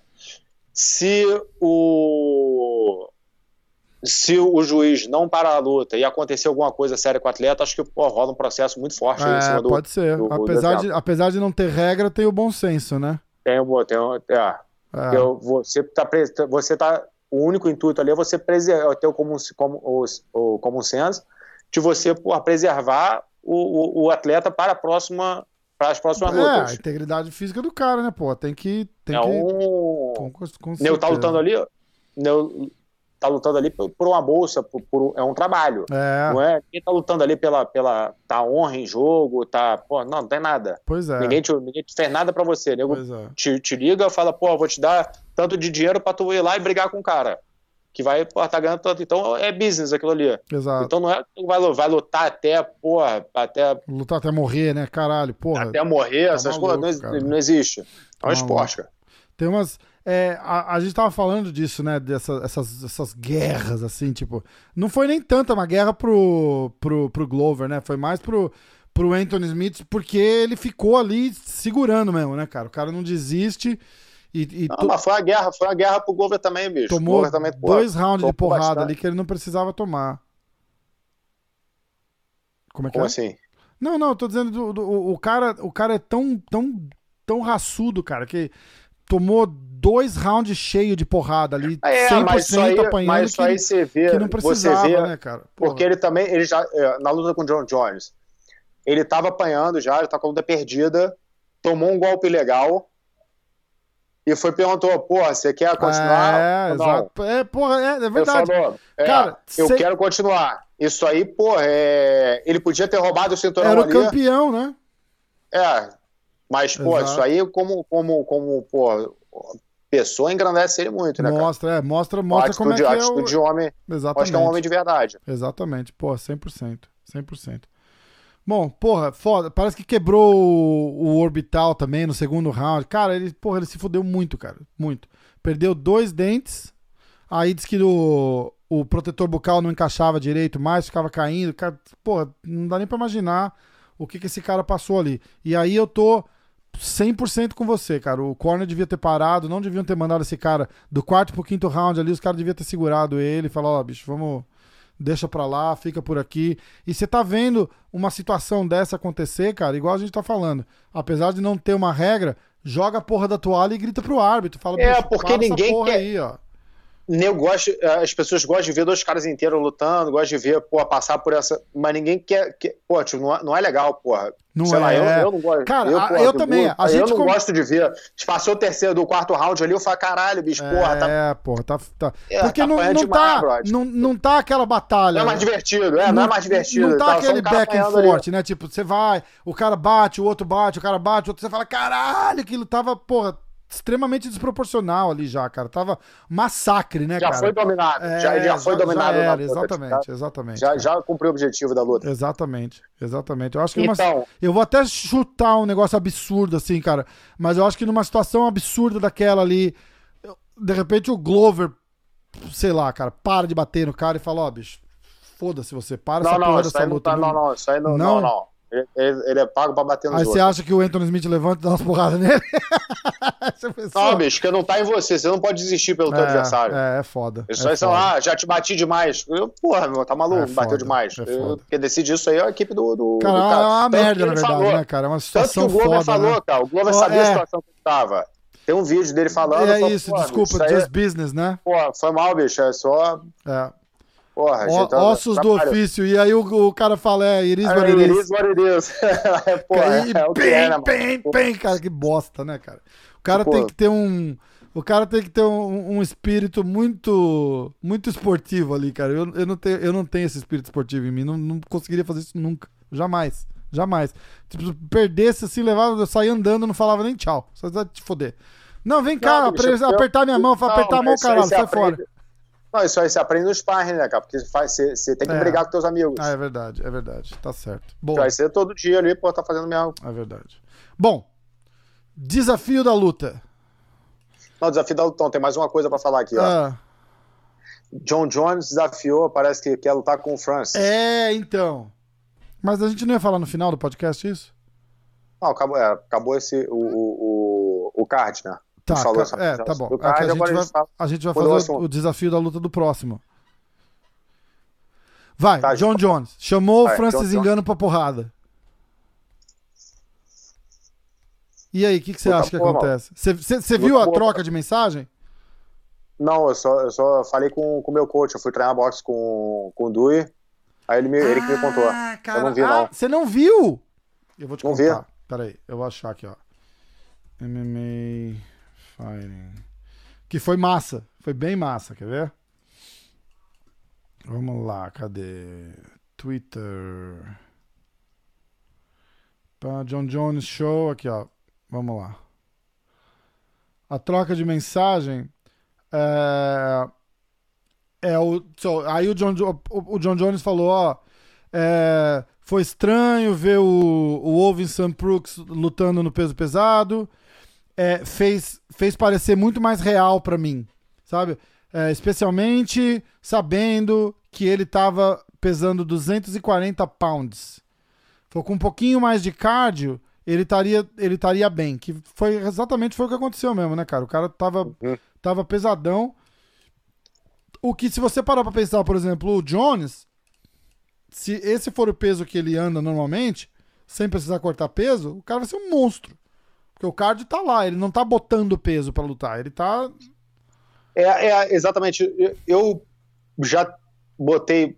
Speaker 2: Se o se o juiz não parar a luta e acontecer alguma coisa séria com o atleta, acho que pô, rola um processo muito forte
Speaker 1: É,
Speaker 2: em cima do.
Speaker 1: pode ser.
Speaker 2: do- do
Speaker 1: apesar,
Speaker 2: exemplo.
Speaker 1: de, apesar de não ter regra, tem o bom senso, né?
Speaker 2: Tem, um- tem, um- é,
Speaker 1: É.
Speaker 2: Eu- você tá, pre- você tá, o único intuito ali é você preservar, ter o comum, como, o, o common sense de você porra, preservar o, o, o atleta para a próxima, para as próximas
Speaker 1: É, a
Speaker 2: lutas.
Speaker 1: integridade física do cara, né, pô? Tem que. Tem
Speaker 2: é
Speaker 1: que
Speaker 2: um,
Speaker 1: com, com
Speaker 2: Neu tá lutando ali, Neu tá lutando ali por, por uma bolsa, por, por- é um trabalho.
Speaker 1: É,
Speaker 2: Não é? Quem tá lutando ali pela, pela tá honra em jogo, tá, pô, não, não tem nada.
Speaker 1: pois é.
Speaker 2: Ninguém, te, ninguém te fez nada pra você, nego
Speaker 1: Pois é.
Speaker 2: te, te liga, fala, pô, vou te dar tanto de dinheiro pra tu ir lá e brigar com o cara. Que vai, pô, tá ganhando tanto. Então é business aquilo ali.
Speaker 1: Exato.
Speaker 2: Então não é que vai, vai lutar até, porra, até,
Speaker 1: Lutar até morrer, né? Caralho, porra.
Speaker 2: até morrer,
Speaker 1: tá
Speaker 2: essas
Speaker 1: maluco,
Speaker 2: coisas. Não, não existe. É um
Speaker 1: Tá
Speaker 2: esporte, cara.
Speaker 1: Tem umas. é, a, a gente tava falando disso, né? Dessas essas, essas guerras, assim, tipo. Não foi nem tanta uma guerra pro, pro, pro Glover, né? Foi mais pro, pro Anthony Smith, porque ele ficou ali segurando mesmo, né, cara? O cara não desiste e, e
Speaker 2: Não,
Speaker 1: to-
Speaker 2: mas foi uma guerra, foi uma guerra pro Glover também, bicho.
Speaker 1: Tomou
Speaker 2: também, pô,
Speaker 1: dois rounds de porrada
Speaker 2: bastante.
Speaker 1: ali que ele não precisava tomar. Como é que
Speaker 2: Como
Speaker 1: é?
Speaker 2: assim?
Speaker 1: Não, não, eu tô dizendo do, do- o, cara, o cara é tão, tão, tão raçudo, cara, que tomou dois rounds cheios de porrada ali,
Speaker 2: É,
Speaker 1: 100%
Speaker 2: mas isso aí,
Speaker 1: apanhando
Speaker 2: mas isso
Speaker 1: que,
Speaker 2: aí você vê,
Speaker 1: que não precisava,
Speaker 2: você vê,
Speaker 1: né, cara? Porra.
Speaker 2: porque ele também, ele já, é, na luta com o John Jones, ele tava apanhando já, ele tá com a luta perdida, tomou um golpe legal e foi perguntou, pô, você quer continuar?
Speaker 1: É,
Speaker 2: ou não?
Speaker 1: exato. É, porra, é, é verdade.
Speaker 2: falou, é,
Speaker 1: Cara,
Speaker 2: eu
Speaker 1: cê-
Speaker 2: quero continuar. Isso aí, pô, é... ele podia ter roubado o cinturão
Speaker 1: Era o
Speaker 2: ali.
Speaker 1: campeão, né?
Speaker 2: É, mas, pô,
Speaker 1: Exato.
Speaker 2: isso aí, como, como, como, pô, pessoa engrandece ele muito, né, cara?
Speaker 1: Mostra, é, mostra, mostra como é que é o...
Speaker 2: de homem,
Speaker 1: Exatamente.
Speaker 2: acho que é um homem de verdade.
Speaker 1: Exatamente, pô, 100%, 100%. Bom, porra, foda, parece que quebrou o, o orbital também no segundo round. Cara, ele, porra, ele se fudeu muito, cara, muito. Perdeu dois dentes, aí diz que o, o protetor bucal não encaixava direito mais, ficava caindo. Cara, porra, não dá nem pra imaginar o que que esse cara passou ali. E aí eu tô 100% com você, cara. O corner devia ter parado, não deviam ter mandado esse cara do quarto pro quinto round ali, os caras deviam ter segurado ele e ó, bicho, vamos deixa pra lá, fica por aqui. E você tá vendo uma situação dessa acontecer, cara, igual a gente tá falando. Apesar de não ter uma regra, joga a porra da toalha e grita pro árbitro. Fala,
Speaker 2: É,
Speaker 1: "Bicho,
Speaker 2: porque ninguém quer-
Speaker 1: aí, ó.
Speaker 2: Eu gosto, as pessoas gostam de ver dois caras inteiros lutando, gostam de ver, pô, passar por essa. Mas ninguém quer. quer pô, tipo, não, é, não é legal, porra.
Speaker 1: Não
Speaker 2: Sei
Speaker 1: é.
Speaker 2: lá, eu, eu não gosto.
Speaker 1: Cara, a-
Speaker 2: porra,
Speaker 1: eu também, a
Speaker 2: eu não
Speaker 1: com-
Speaker 2: gosto de ver. Passou o terceiro do quarto round ali, eu falo, caralho, bicho, porra, tá,
Speaker 1: É, porra, tá. tá-
Speaker 2: É,
Speaker 1: Porque
Speaker 2: tá
Speaker 1: não, não,
Speaker 2: demais,
Speaker 1: tá,
Speaker 2: brother.
Speaker 1: não, não tá aquela batalha.
Speaker 2: não é mais divertido, é, não, é mais divertido.
Speaker 1: Não tá aquele back and forth, né? Tipo, você vai, o cara bate, o outro bate, o cara bate, o outro você fala, caralho, aquilo tava, porra, extremamente desproporcional ali já, cara. Tava massacre, né,
Speaker 2: Já
Speaker 1: cara?
Speaker 2: foi dominado,
Speaker 1: É,
Speaker 2: já, já foi dominado.
Speaker 1: já era,
Speaker 2: luta,
Speaker 1: exatamente,
Speaker 2: já-
Speaker 1: exatamente.
Speaker 2: Já,
Speaker 1: cara.
Speaker 2: já cumpriu o objetivo da luta.
Speaker 1: Exatamente, exatamente. Eu acho que numa-
Speaker 2: Então,
Speaker 1: eu vou até chutar um negócio absurdo assim, cara, mas eu acho que numa situação absurda daquela ali, de repente o Glover, sei lá, cara, para de bater no cara e fala, ó, bicho, foda-se você, para
Speaker 2: não,
Speaker 1: essa
Speaker 2: não,
Speaker 1: porra
Speaker 2: isso
Speaker 1: dessa
Speaker 2: não
Speaker 1: luta.
Speaker 2: tá, não, não, isso aí não,
Speaker 1: Não?
Speaker 2: não, não. Ele, ele- é pago pra bater nos
Speaker 1: Aí você acha que o Anthony Smith levanta e dá umas porradas nele? [laughs]
Speaker 2: Não, bicho, porque não tá em você, você não pode desistir pelo teu
Speaker 1: é,
Speaker 2: adversário.
Speaker 1: É, é foda.
Speaker 2: Isso
Speaker 1: é foda.
Speaker 2: ah, já te bati demais. Eu, porra, meu, tá maluco,
Speaker 1: É
Speaker 2: bateu
Speaker 1: foda,
Speaker 2: demais.
Speaker 1: é
Speaker 2: Eu-. Quem decide isso aí é a equipe do, do,
Speaker 1: Cara,
Speaker 2: do
Speaker 1: é uma
Speaker 2: Tanto que
Speaker 1: merda, na verdade,
Speaker 2: falou,
Speaker 1: né, cara? É uma
Speaker 2: Tanto que
Speaker 1: situação
Speaker 2: o Glover
Speaker 1: foda,
Speaker 2: falou,
Speaker 1: né?
Speaker 2: cara. O Glover sabia
Speaker 1: é.
Speaker 2: a situação que tava. Tem um vídeo dele falando.
Speaker 1: É isso, desculpa, just business, né?
Speaker 2: Pô, foi mal, bicho. É só.
Speaker 1: É.
Speaker 2: Porra, gente,
Speaker 1: ossos do ofício. E aí o, o cara fala, é, iris
Speaker 2: É,
Speaker 1: what it
Speaker 2: it
Speaker 1: is.
Speaker 2: is what it is. É, porra,
Speaker 1: e
Speaker 2: é o
Speaker 1: bem,
Speaker 2: é, né,
Speaker 1: bem, bem, cara, que bosta, né, cara? O cara
Speaker 2: Pô.
Speaker 1: tem que ter um. O cara tem que ter um, um espírito muito muito esportivo ali, cara. Eu, eu, não tenho, eu não tenho esse espírito esportivo em mim. Não, não conseguiria fazer isso nunca. Jamais. Jamais. Tipo, se perdesse assim, levava, eu saía andando, não falava nem tchau. Só te foder. Não, vem cá,
Speaker 2: Não, bicho,
Speaker 1: apertar minha mão,
Speaker 2: Não,
Speaker 1: apertar a mão, caralho, sai
Speaker 2: aprende-
Speaker 1: fora.
Speaker 2: Não, isso aí você aprende no sparring, né, cara? Porque você, faz, você, você tem que
Speaker 1: É.
Speaker 2: brigar com teus amigos.
Speaker 1: Ah, é verdade, é verdade. Tá certo. Boa.
Speaker 2: Vai ser todo dia ali, pô, tá fazendo mesmo.
Speaker 1: É verdade. Bom, desafio da luta.
Speaker 2: Não, desafio da Lutão, tem mais uma coisa pra falar aqui, ó.
Speaker 1: Ah,
Speaker 2: John Jones desafiou, parece que quer lutar com o Francis.
Speaker 1: é, então. Mas a gente não ia falar no final do podcast isso?
Speaker 2: Não, acabou, é, acabou esse, o, o, o, o card, né?
Speaker 1: Tá,
Speaker 2: falou
Speaker 1: ca-
Speaker 2: essa-
Speaker 1: é, tá bom.
Speaker 2: card,
Speaker 1: a, gente vai,
Speaker 2: a gente
Speaker 1: gente vai fazer o, desafio da luta do próximo. Vai,
Speaker 2: Tá,
Speaker 1: John
Speaker 2: John-
Speaker 1: Jones. Chamou o Francis
Speaker 2: John Jones.
Speaker 1: Engano pra porrada. E aí, o que, que você
Speaker 2: Puta
Speaker 1: acha que
Speaker 2: porra,
Speaker 1: acontece? Você- viu a
Speaker 2: porra.
Speaker 1: troca de mensagem?
Speaker 2: Não, eu só, eu só falei com o meu coach. Eu fui treinar boxe com, com o Dui. Aí ele, me, ele que me contou.
Speaker 1: Ah, cara,
Speaker 2: eu não vi,
Speaker 1: ah,
Speaker 2: não.
Speaker 1: Você não viu? Eu vou te
Speaker 2: Não
Speaker 1: contar.
Speaker 2: vi.
Speaker 1: Peraí, eu vou achar aqui, ó. MMA Que foi massa. Foi bem massa, quer ver? Vamos lá, cadê? Twitter. Pá, John Jones Show, aqui, ó. Vamos lá. A troca de mensagem é, é o, aí o John, Jo- o, John Jones falou, ó, é, foi estranho ver o, o Wolvin Sam Brooks lutando no peso pesado, é, fez, fez parecer muito mais real pra mim, sabe? É, especialmente sabendo que ele tava pesando 240 pounds. Foi com um pouquinho mais de cardio, ele estaria ele estaria bem. Que foi exatamente foi o que aconteceu mesmo, né, cara? O cara tava,
Speaker 2: Uhum.
Speaker 1: tava pesadão. O que, se você parar pra pensar, por exemplo, o Jones, se esse for o peso que ele anda normalmente, sem precisar cortar peso, o cara vai ser um monstro. Porque o cardio tá lá, ele não tá botando peso pra lutar, ele tá.
Speaker 2: É, é, exatamente. Eu- já botei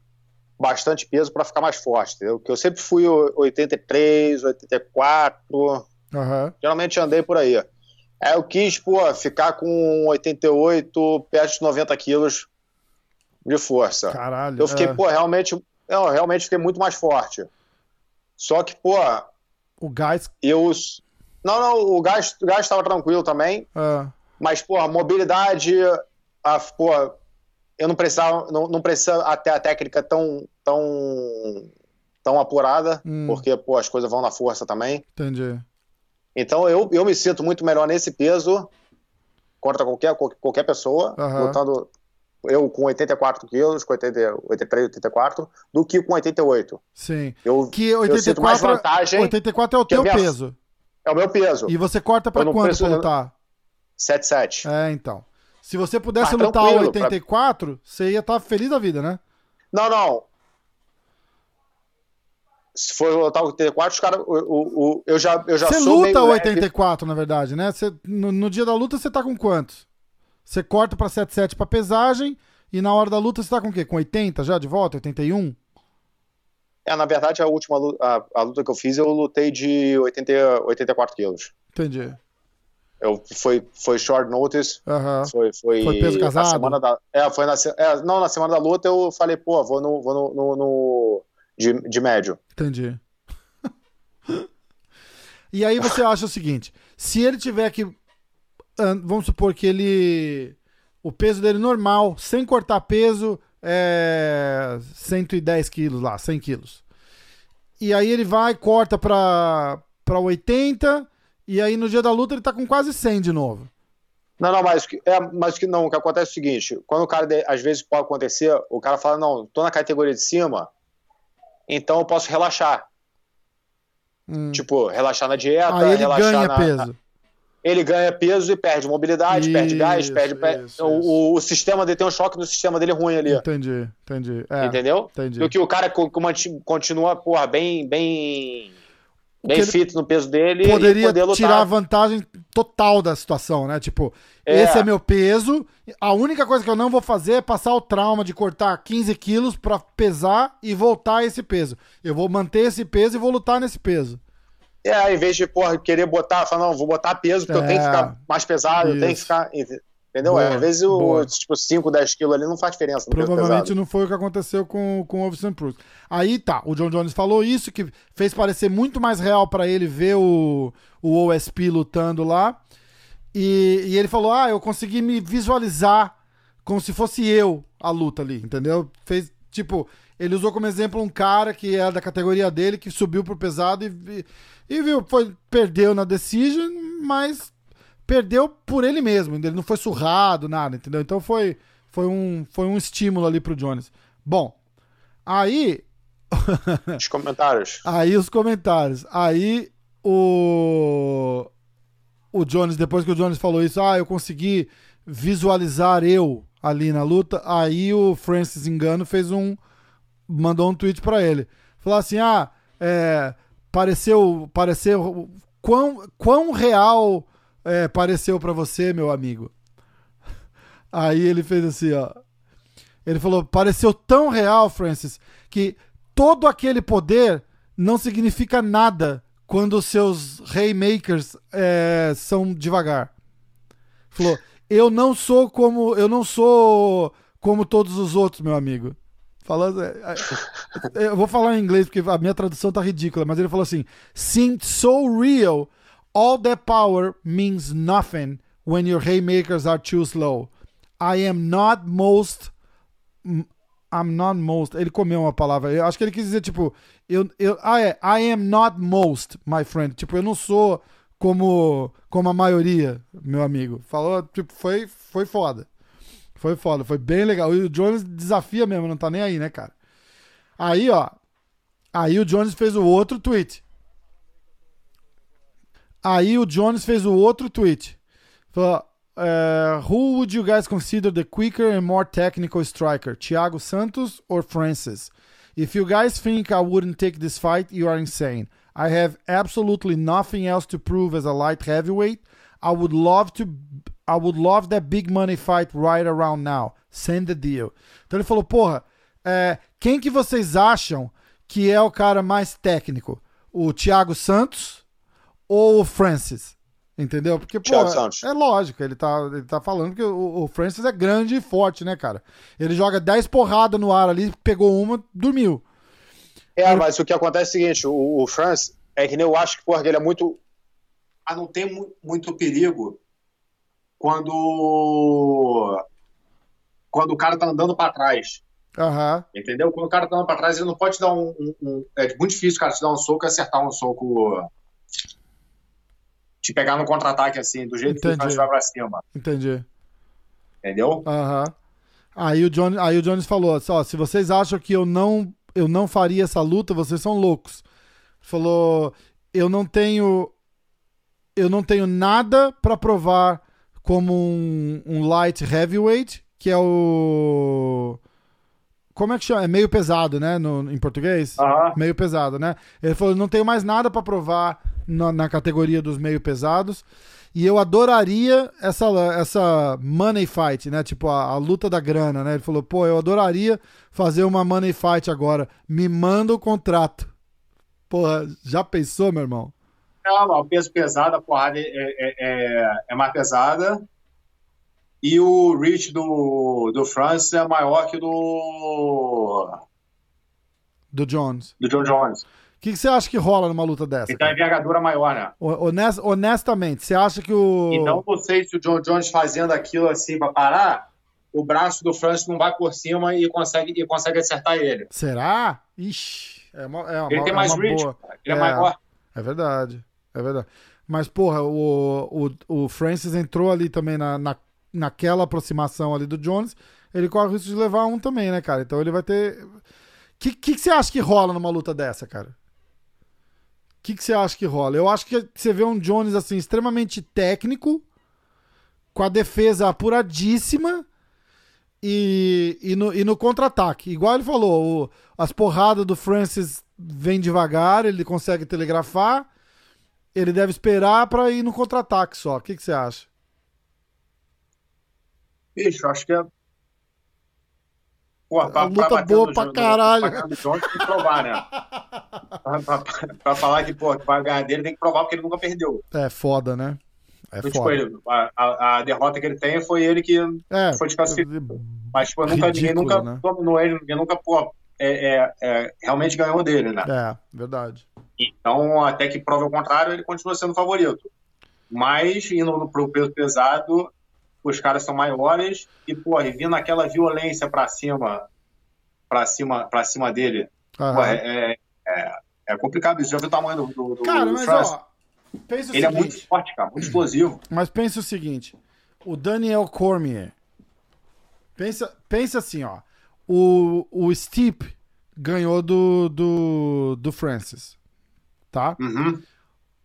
Speaker 2: bastante peso para ficar mais forte, entendeu? Que eu sempre fui o- 83, 84,
Speaker 1: Aham.
Speaker 2: geralmente andei por aí. Aí eu quis, pô, ficar com 88, perto de 90 quilos de força.
Speaker 1: Caralho.
Speaker 2: Eu fiquei,
Speaker 1: é.
Speaker 2: pô, realmente, eu realmente fiquei muito mais forte. Só que, pô,
Speaker 1: O gás.
Speaker 2: eu. Não, não, o gás o gás estava tranquilo também.
Speaker 1: é,
Speaker 2: Mas, pô, a mobilidade, a, pô, eu não precisava, não, não precisa até a técnica tão, tão, tão apurada,
Speaker 1: Hum.
Speaker 2: porque, pô, as coisas vão na força também.
Speaker 1: entendi.
Speaker 2: Então, eu, eu me sinto muito melhor nesse peso contra qualquer, qualquer pessoa,
Speaker 1: Aham.
Speaker 2: lutando eu com 84 quilos, com 80, 83, 84, do que com 88.
Speaker 1: Sim.
Speaker 2: Eu,
Speaker 1: Que
Speaker 2: eu sinto mais
Speaker 1: 84,
Speaker 2: vantagem,
Speaker 1: 84 é o teu
Speaker 2: minha-
Speaker 1: peso.
Speaker 2: É o meu peso,
Speaker 1: E você corta pra
Speaker 2: não
Speaker 1: quanto
Speaker 2: preciso-
Speaker 1: pra lutar?
Speaker 2: 77.
Speaker 1: É, então. Se você pudesse
Speaker 2: Tá
Speaker 1: lutar
Speaker 2: tranquilo,
Speaker 1: 84, você ia estar feliz da vida, né?
Speaker 2: Não, não. Se for lutar o 84, os caras. O, o, o- eu já, eu já
Speaker 1: Você
Speaker 2: sou
Speaker 1: luta
Speaker 2: meio leve.
Speaker 1: 84, na verdade, né? Você, no, no dia da luta você tá com quantos? Você corta pra 77 pra pesagem e na hora da luta você tá com o quê? Com 80 já de volta? 81?
Speaker 2: É, na verdade, a última luta, a, a luta que eu fiz, eu lutei de 80, 84 quilos.
Speaker 1: Entendi.
Speaker 2: Eu, foi, foi short notice. Foi, foi,
Speaker 1: Foi peso casado?
Speaker 2: semana da, é, foi na, é, não, na semana da luta eu falei, pô, vou no, vou no, no- no- de, de médio.
Speaker 1: Entendi. [laughs] e aí você acha o seguinte: se ele tiver que. Vamos supor que ele. O peso dele normal, sem cortar peso, é 110 quilos lá, 100 quilos. E aí ele vai, corta pra, pra 80, e aí no dia da luta ele tá com quase 100 de novo.
Speaker 2: Não, não, mas, que- é, mas que não, o que acontece é o seguinte, quando o cara, às vezes pode acontecer, o cara fala, não, tô na categoria de cima, então eu posso relaxar.
Speaker 1: Hum.
Speaker 2: Tipo, relaxar na dieta,
Speaker 1: aí ele
Speaker 2: relaxar
Speaker 1: ganha
Speaker 2: na-
Speaker 1: peso.
Speaker 2: Ele ganha peso e perde mobilidade, perde gás,
Speaker 1: Isso,
Speaker 2: perde... pe-
Speaker 1: isso,
Speaker 2: o,
Speaker 1: isso.
Speaker 2: o- o sistema dele tem um choque no sistema dele ruim ali,
Speaker 1: Entendi, entendi. É,
Speaker 2: entendeu?
Speaker 1: entendi.
Speaker 2: Do que o cara co- co- continua, porra, bem, bem, bem fit no peso dele e
Speaker 1: poderia tirar a vantagem total da situação, né? Tipo,
Speaker 2: É.
Speaker 1: esse é meu peso. A única coisa que eu não vou fazer é passar o trauma de cortar 15 quilos pra pesar e voltar a esse peso. Eu vou manter esse peso e vou lutar nesse peso.
Speaker 2: É, em vez de, porra, querer botar, falar, não, vou botar peso porque eu tenho que
Speaker 1: É.
Speaker 2: ficar mais pesado, eu tenho que
Speaker 1: Isso.
Speaker 2: ficar. Entendeu?
Speaker 1: Boa,
Speaker 2: É, às vezes
Speaker 1: boa.
Speaker 2: o tipo 5, 10 quilos ali não faz diferença
Speaker 1: Provavelmente não foi o que aconteceu com, com o Ovison Cruz. Aí tá, o John Jones falou isso, que fez parecer muito mais real pra ele ver o, o OSP lutando lá. E, e ele falou: Ah, eu consegui me visualizar como se fosse eu a luta ali, entendeu? Fez, tipo, ele usou como exemplo um cara que era da categoria dele, que subiu pro pesado e, vi- e viu, foi, perdeu na decision, mas perdeu por ele mesmo, ele não foi surrado, nada, entendeu? Então foi, foi, um, foi um estímulo ali pro Jones. Bom, aí [laughs]
Speaker 2: Os comentários.
Speaker 1: Aí os comentários. Aí o. o Jones, depois que o Jones falou isso, ah, eu consegui visualizar eu ali na luta, aí o Francis Engano fez um. Mandou um tweet pra ele. Falou assim: ah, é, pareceu. pareceu quão, quão real é, pareceu pra você, meu amigo? [laughs] Aí ele fez assim, ó. Ele falou: pareceu tão real, Francis, que todo aquele poder não significa nada quando seus Haymakers é, são devagar. Falou: eu não sou como eu não sou como todos os outros, meu amigo. Falando, é, é, eu vou falar em inglês porque a minha tradução tá ridícula, mas ele falou assim: "Seemed so real, all that power means nothing when your haymakers are too slow. I am not most I'm not most. Ele comeu uma palavra. Eu acho que ele quis dizer, tipo, eu, eu, ah, é, I am not most, my friend. Tipo, eu não sou como, como a maioria, meu amigo. Falou, tipo, foi, foi foda. Foi foda, foi bem legal. E o Jones desafia mesmo, não tá nem aí, né, cara? Aí, ó. Aí o Jones fez o outro tweet. Aí o Jones fez o outro tweet. Falou, Uh, who would you guys consider the quicker and more technical striker, Thiago Santos or Francis? If you guys think I wouldn't take this fight, you are insane. I have absolutely nothing else to prove as a light heavyweight. I would love to I would love that big money fight right around now. Send the deal. Então ele falou, porra, é, quem que vocês acham que é o cara mais técnico? O Thiago Santos ou o Francis? Entendeu? Porque, pô, é, é, lógico, ele tá, ele tá falando que o, o, Francis é grande e forte, né, cara? Ele joga 10 porradas no ar ali, pegou uma, dormiu.
Speaker 2: É, ele... mas o que acontece é o seguinte, o, o Francis é que eu acho que, porra, ele é muito... Ah, não tem mu muito perigo quando... Quando o cara tá andando para trás.
Speaker 1: Uhum.
Speaker 2: Entendeu? Quando o cara tá andando pra trás, ele não pode dar um, um, um... É muito difícil o cara te dar um soco e acertar um soco te pegar no contra-ataque, assim, do jeito Entendi. que o vai pra cima.
Speaker 1: Entendi.
Speaker 2: Entendeu?
Speaker 1: Aham. Uhum. Aí o, John, aí o Jones falou: ó, se vocês acham que eu não, eu não faria essa luta, vocês são loucos. Falou: eu não tenho. Eu não tenho nada para provar como um, um light heavyweight, que é o. Como é que chama? É meio pesado, né? No, em português?
Speaker 2: Uhum.
Speaker 1: Meio pesado, né? Ele falou: não tenho mais nada para provar na, na, categoria dos meio pesados. E eu adoraria essa, essa money fight, né? Tipo, a, a, luta da grana, né? Ele falou, pô, eu adoraria fazer uma money fight agora. Me manda o contrato. Porra, já pensou, meu irmão?
Speaker 2: Não, o peso pesado, a porrada é, é, é, é mais pesada. E o reach do, do Francis é maior que do.
Speaker 1: Do Jones.
Speaker 2: Do John Jones
Speaker 1: que, que você acha que rola numa luta dessa?
Speaker 2: Então é envergadura maior, né?
Speaker 1: Honest, honestamente, você acha que o.
Speaker 2: Então não sei se o John Jones fazendo aquilo assim pra parar, o braço do Francis não vai por cima e consegue, e consegue acertar ele.
Speaker 1: Será? Ixi, é uma, é uma,
Speaker 2: ele tem
Speaker 1: é
Speaker 2: mais reach,
Speaker 1: boa.
Speaker 2: ele é, é maior.
Speaker 1: É verdade, é verdade. Mas, porra, o, o, o Francis entrou ali também na, na, naquela aproximação ali do Jones. Ele corre o risco de levar um também, né, cara? Então ele vai ter. O que, que, que você acha que rola numa luta dessa, cara? que, que você acha que rola? Eu acho que você vê um Jones assim extremamente técnico, com a defesa apuradíssima e, e no, e no contra-ataque. Igual ele falou, o, as porradas do Francis vêm devagar, ele consegue telegrafar, ele deve esperar para ir no contra-ataque só. O que, que você acha?
Speaker 2: Bicho, acho que é
Speaker 1: Pô, pra, luta pra boa pra no, caralho.
Speaker 2: Pra, provar, né? [laughs] pra, pra, pra, falar que, pô, vai ganhar dele, tem que provar porque ele nunca perdeu.
Speaker 1: É foda, né? É
Speaker 2: tipo, foda. Ele, a, a, a, derrota que ele tem foi ele que é, foi desclassificado. Mas, tipo, nunca, ninguém nunca né? dominou ele, ninguém nunca, pô, é, é, é, realmente ganhou dele, né?
Speaker 1: É, verdade.
Speaker 2: Então, até que prova o contrário, ele continua sendo favorito. Mas, indo pro peso pesado, os caras são maiores e, pô, vindo aquela violência pra cima, pra cima, pra cima dele, uhum. pô, é, é, é, complicado isso. Já viu o tamanho do, do
Speaker 1: Cara, do mas Francis? ó,
Speaker 2: Ele
Speaker 1: seguinte,
Speaker 2: é muito forte, cara, muito explosivo. [clears throat]
Speaker 1: Mas pensa o seguinte, o Daniel Cormier, pensa, pensa assim, ó, o, o Stipe ganhou do, do, do Francis, tá?
Speaker 2: Uhum.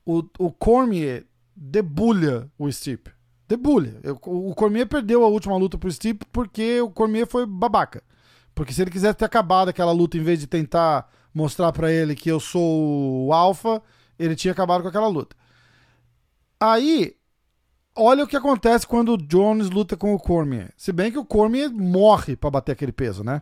Speaker 1: O, o Cormier debulha o Stipe. Debulha. O Cormier perdeu a última luta pro Stipe porque o Cormier foi babaca. Porque se ele quisesse ter acabado aquela luta em vez de tentar mostrar pra ele que eu sou o alfa, ele tinha acabado com aquela luta. Aí, olha o que acontece quando o Jones luta com o Cormier. Se bem que o Cormier morre pra bater aquele peso, né?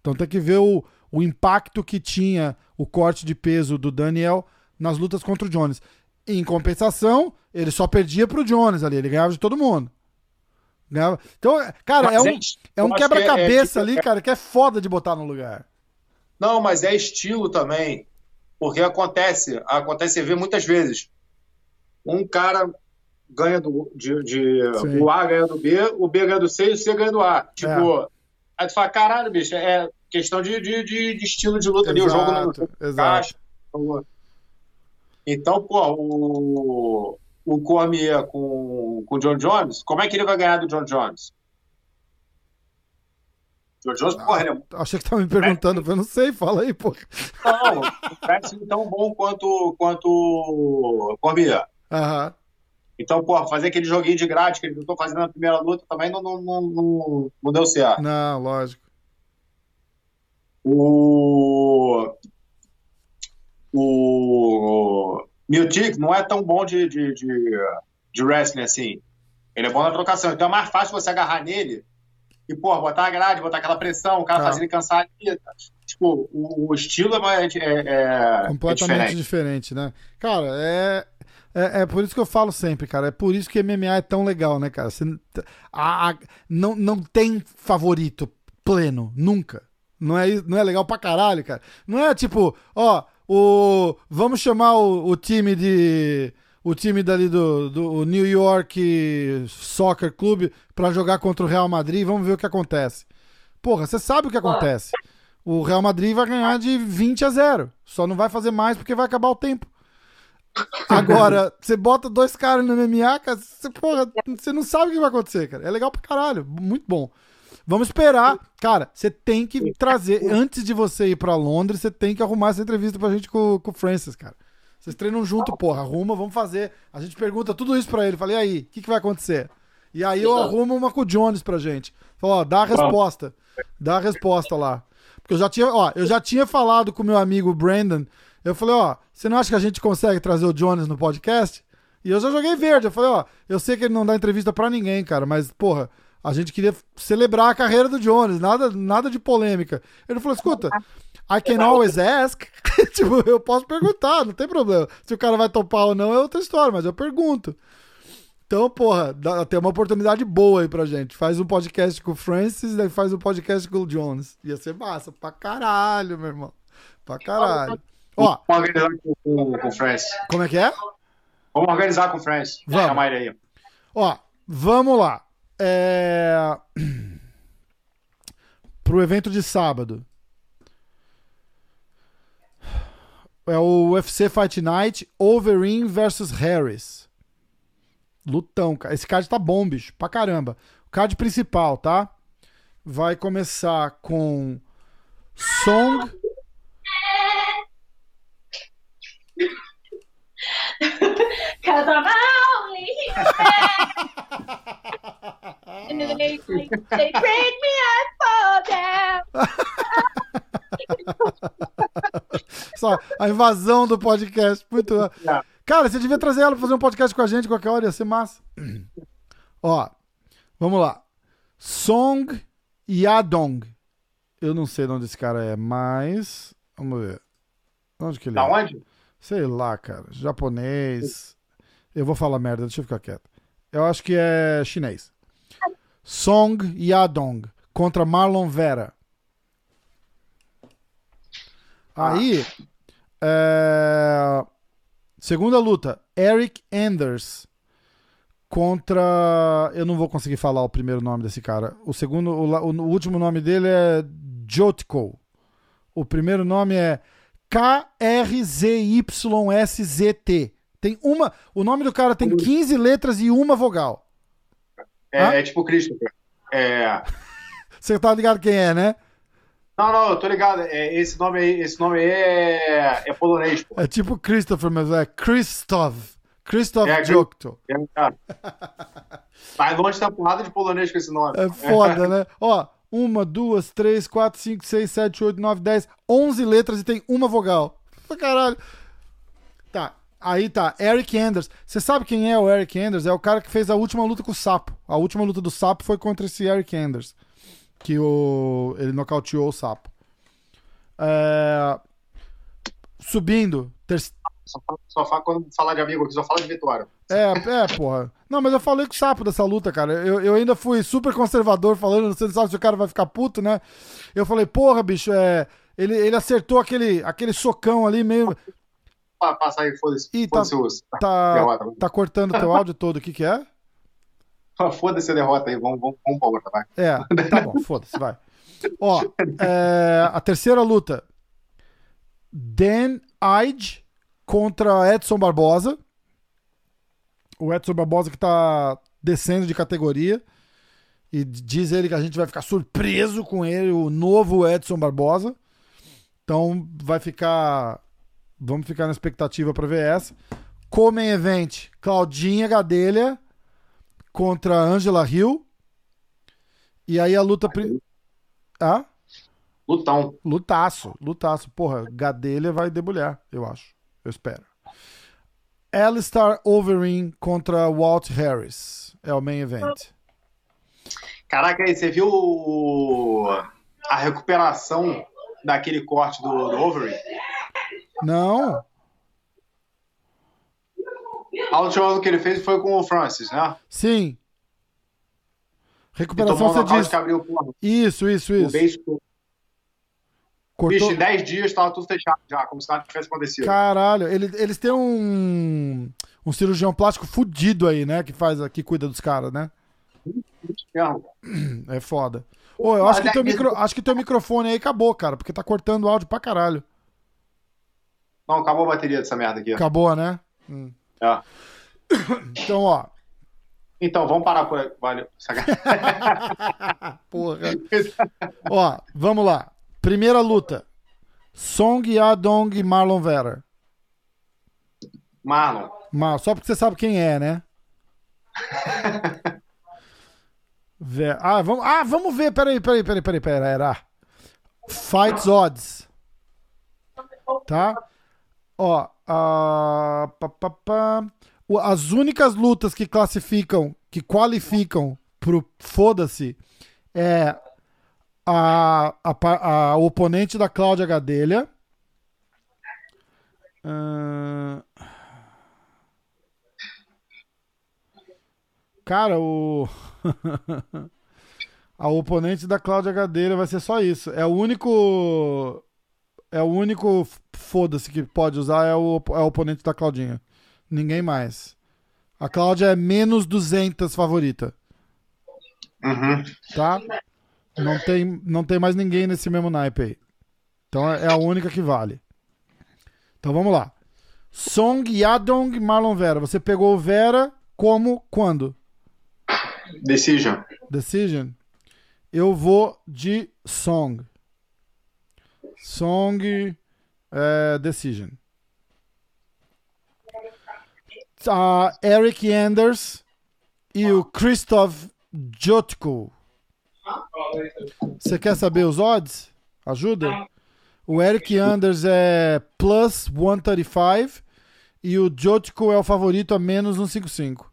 Speaker 1: Então tem que ver o, o impacto que tinha o corte de peso do Daniel nas lutas contra o Jones. Em compensação, ele só perdia pro Jones ali, ele ganhava de todo mundo. Ganhava- Então, cara, é
Speaker 2: Mas
Speaker 1: um,
Speaker 2: é-
Speaker 1: é um
Speaker 2: eu acho
Speaker 1: quebra-cabeça
Speaker 2: que é- é
Speaker 1: ali,
Speaker 2: tipo-
Speaker 1: cara, que é foda de botar no lugar.
Speaker 2: Não, mas é estilo também. Porque acontece, acontece, você vê muitas vezes. Um cara ganha do, de, de- o A ganha do B, o B ganha do C e o C ganha do A. Tipo, aí tu fala, caralho, bicho, é questão de, de, de, de estilo de luta ali, o jogo não
Speaker 1: Exato, exato.
Speaker 2: encaixa. Então, pô, o, o Cormier com, com o John Jones, como é que ele vai ganhar do John Jones? John Jones, porra, ele é
Speaker 1: Achei que tava me perguntando, eu não sei, fala aí, pô.
Speaker 2: Não, não parece tão bom quanto, quanto o Cormier.
Speaker 1: Aham.
Speaker 2: Então, pô, fazer aquele joguinho de grátis que ele tentou fazer na primeira luta também não, não, não, não, não deu certo.
Speaker 1: Não, lógico.
Speaker 2: O. O. Miltic não é tão bom de, de, de, de wrestling assim. Ele é bom na trocação. Então é mais fácil você agarrar nele e, pô, botar a grade, botar aquela pressão, o cara
Speaker 1: Tá.
Speaker 2: fazendo ele cansar ali. Tipo, o, o estilo é, é, é, é
Speaker 1: Completamente
Speaker 2: diferente.
Speaker 1: diferente. né? Cara, é, é. É por isso que eu falo sempre, cara. É por isso que MMA é tão legal, né, cara? Você, a- a- não, não tem favorito pleno, nunca. Não é, não é legal pra caralho, cara. Não é tipo, ó, o. Vamos chamar o, o time de. O time dali do, do New York Soccer Club pra jogar contra o Real Madrid vamos ver o que acontece. Porra, você sabe o que acontece. O Real Madrid vai ganhar de 20 a 0. Só não vai fazer mais porque vai acabar o tempo. Agora, [laughs] você bota dois caras no MMA, cara, você, porra, você não sabe o que vai acontecer, cara. É legal pra caralho. Muito bom. Vamos esperar. Cara, você tem que trazer. Antes de você ir pra Londres, você tem que arrumar essa entrevista pra gente com, com o Francis, cara. Vocês treinam junto, porra. Arruma, vamos fazer. A gente pergunta tudo isso pra ele. Falei, e aí, o que, que vai acontecer? E aí eu arrumo uma com o Jones pra gente. Falou, ó, dá a resposta. Dá a resposta lá. Porque eu já tinha, ó, eu já tinha falado com o meu amigo Brandon. Eu falei, ó, você não acha que a gente consegue trazer o Jones no podcast? E eu já joguei verde. Eu falei, ó, eu sei que ele não dá entrevista pra ninguém, cara, mas, porra, a gente queria celebrar a carreira do Jones, nada, nada de polêmica. Ele falou, escuta, I can always ask. [laughs] tipo, eu posso perguntar, não tem problema. Se o cara vai topar ou não é outra história, mas eu pergunto. Então, porra, dá, tem uma oportunidade boa aí pra gente. Faz um podcast com o Francis, daí faz um podcast com o Jones. Ia ser massa, pra caralho, meu irmão. Pra caralho. Ó,
Speaker 2: Vamos organizar com, com, com o Francis.
Speaker 1: como é que é?
Speaker 2: Vamos organizar com o Francis.
Speaker 1: Vamos.
Speaker 2: Chamar ele aí.
Speaker 1: Ó, vamos lá. É... [clears throat] Pro evento de sábado. É o UFC Fight Night Overeem versus Harris. Lutão, cara. Esse card tá bom, bicho. Pra caramba. O card principal, tá? Vai começar com Song. [laughs]
Speaker 3: Cause I'm only human. they, [laughs] they break me, I fall down.
Speaker 1: Só, a invasão do podcast. Muito. Cara, você devia trazer ela pra fazer um podcast com a gente qualquer hora, ia ser massa. [clears throat] Ó, vamos lá. Song Yadong. Eu não sei de onde esse cara é, mas. Vamos ver. Onde que ele
Speaker 2: Da
Speaker 1: é?
Speaker 2: onde?
Speaker 1: Sei lá, cara. Japonês. Eu vou falar merda, deixa eu ficar quieto. Eu acho que é chinês. Song Yadong contra Marlon Vera. Aí, é, segunda luta, Eric Anders contra. Eu não vou conseguir falar o primeiro nome desse cara. O segundo, o, la- o último nome dele é Jotko. O primeiro nome é K-R-Z-Y-S-Z-T. Tem uma. O nome do cara tem 15 letras e uma vogal.
Speaker 2: É,
Speaker 1: Hã?
Speaker 2: é tipo Christopher. É... [laughs]
Speaker 1: Você tá ligado quem é, né?
Speaker 2: Não, não, eu tô ligado. É, esse nome aí, esse nome aí é, é polonês, pô.
Speaker 1: É tipo Christopher, mas é Christoph. Christoph
Speaker 4: É,
Speaker 1: Jokto.
Speaker 4: É, cara. Vai longe da porrada de polonês com esse nome.
Speaker 1: É foda, né? Ó, uma, duas, três, quatro, cinco, seis, sete, oito, nove, dez, onze letras e tem uma vogal. Caralho. Aí tá, Eric Anders. Você sabe quem é o Eric Anders? É o cara que fez a última luta com o Sapo. A última luta do Sapo foi contra esse Eric Anders. Que o... ele nocauteou o Sapo. É, Subindo, ter...
Speaker 4: Só fala, quando falar de amigo aqui, só fala de vitória.
Speaker 1: É, é, porra. Não, mas eu falei com o sapo dessa luta, cara. Eu, eu ainda fui super conservador falando, você não sabe se o cara vai ficar puto, né? Eu falei, porra, bicho, é. Ele, ele acertou aquele, aquele socão ali meio.
Speaker 4: Pa- Passa aí, foda-se.
Speaker 1: Ih, tá-
Speaker 4: Foda-se os-
Speaker 1: Tá,
Speaker 4: derrota.
Speaker 1: tá cortando teu áudio todo. O que que é?
Speaker 4: Foda-se a derrota aí. Vamos, vamos, vamos pra outra, vai.
Speaker 1: É, tá bom, foda-se, vai. Ó, é, a terceira luta. Dan Ige contra Edson Barbosa. O Edson Barbosa que tá descendo de categoria. E diz ele que a gente vai ficar surpreso com ele, o novo Edson Barbosa. Então vai ficar. Vamos ficar na expectativa pra ver essa. Comem Event, Claudinha Gadelha contra Angela Hill. E aí a luta. pri- Ah?
Speaker 4: Lutão.
Speaker 1: Lutaço, lutaço. Porra, Gadelha vai debulhar, eu acho. Eu espero. Alistair Overeem contra Walt Harris. É o main event.
Speaker 4: Caraca, aí, você viu a recuperação daquele corte do, do Overy?
Speaker 1: Não,
Speaker 4: A última luta que ele fez foi com o Francis, né?
Speaker 1: sim. Recuperação você
Speaker 4: que abriu porra,
Speaker 1: Isso, isso, isso.
Speaker 4: beijo. Bicho,
Speaker 1: Cortou.
Speaker 4: em 10 dias tava tudo fechado já, como se nada tivesse acontecido.
Speaker 1: Caralho, ele- eles têm um, um cirurgião plástico fudido aí, né? Que faz, que cuida dos caras, né? É foda. Ô, eu acho que,
Speaker 4: Mas
Speaker 1: teu
Speaker 4: é-
Speaker 1: micro, acho que teu microfone aí acabou, cara, porque tá cortando o áudio pra caralho.
Speaker 4: Não, acabou a bateria dessa merda aqui.
Speaker 1: Acabou, né? Hum.
Speaker 4: É. [coughs]
Speaker 1: Então, ó.
Speaker 4: Então, vamos parar por aí. Valeu.
Speaker 1: Porra. Ó, vamos lá. Primeira luta. Song Yadong e Marlon Vera.
Speaker 4: Marlon.
Speaker 1: Mar- Só porque você sabe quem é, né? [laughs] Ver- Ah, vamos, ah, vamos ver. Peraí, peraí, peraí, peraí, peraí. Era. Fights Odds. Tá? Ó. O- as únicas lutas que classificam, que qualificam pro foda-se, é a, a, a oponente da Cláudia Gadelha. Ahn, Cara, o. [laughs] a oponente da Cláudia Gadelha vai ser só isso. É o único. É o único foda-se que pode usar é o, é o oponente da Claudinha. Ninguém mais. A Cláudia é menos 200 favorita,
Speaker 4: Uhum.
Speaker 1: tá? Não tem, não tem mais ninguém nesse mesmo naipe aí. Então é a única que vale. Então vamos lá. Song Yadong Marlon Vera. Você pegou o Vera como quando?
Speaker 4: Decision.
Speaker 1: Decision. Eu vou de Song. Song é, Decision. A Eric Anders e o Christoph Jotko. Você quer saber os odds? Ajuda? O Eric Anders é plus 135 e o Jotko é o favorito a menos 155.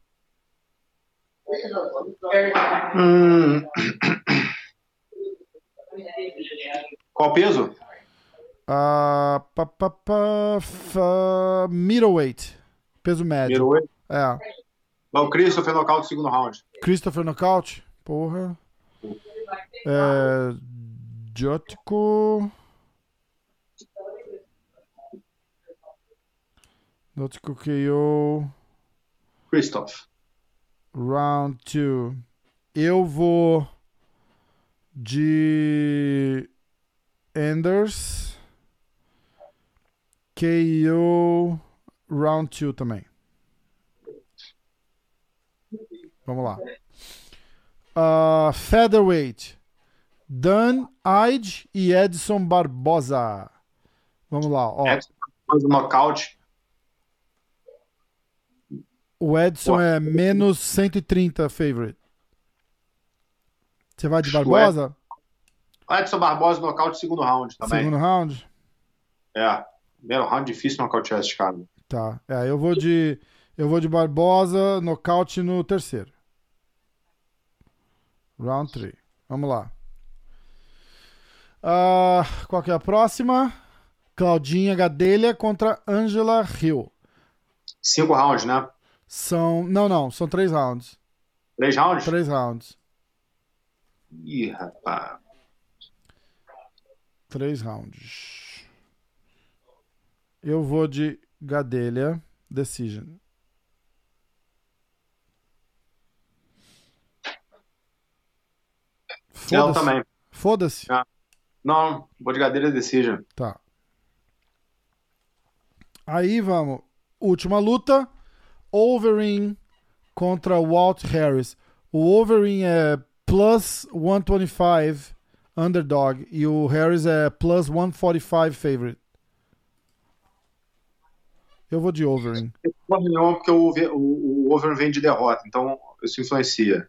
Speaker 4: Hum. [coughs] Qual peso?
Speaker 1: Ah, pá, pá, pá, fa- middleweight. Peso médio.
Speaker 4: Middleweight.
Speaker 1: É.
Speaker 4: O Christopher nocaute no segundo round.
Speaker 1: Christopher Knockout. Porra. É, Jotko. Jotko KO.
Speaker 4: Christoph.
Speaker 1: Round 2. Eu vou de Anders. KO. Round 2 também. Vamos lá. Ah, featherweight. Dan Ige e Edson Barbosa. Vamos lá. Ó.
Speaker 4: Edson o nocaute.
Speaker 1: O Edson é menos 130 favorite. Você vai de Barbosa?
Speaker 2: Edson Barbosa, nocaute, segundo round também.
Speaker 1: Segundo round?
Speaker 2: É. Primeiro round difícil nocautear esse cara.
Speaker 1: Tá. É, eu vou de. Eu vou de Barbosa, nocaute no terceiro. Round 3. Vamos lá. Ah, qual que é a próxima? Claudinha Gadelha contra Angela Hill.
Speaker 2: Cinco rounds, né?
Speaker 1: São. Não, não, são três rounds.
Speaker 2: Três rounds?
Speaker 1: Três rounds.
Speaker 2: Ih, rapaz.
Speaker 1: Três rounds. Eu vou de Gadelha Decision. Foda-se.
Speaker 2: também.
Speaker 1: Foda-se.
Speaker 2: Não, vou de cadeira decision.
Speaker 1: Tá. Aí vamos. Última luta. Overeem contra Walt Harris. O Overeem é plus 125 underdog e o Harris é plus 145 favorite. Eu vou de.
Speaker 2: Porra nenhuma, porque o, o, o over vem de derrota, então isso influencia.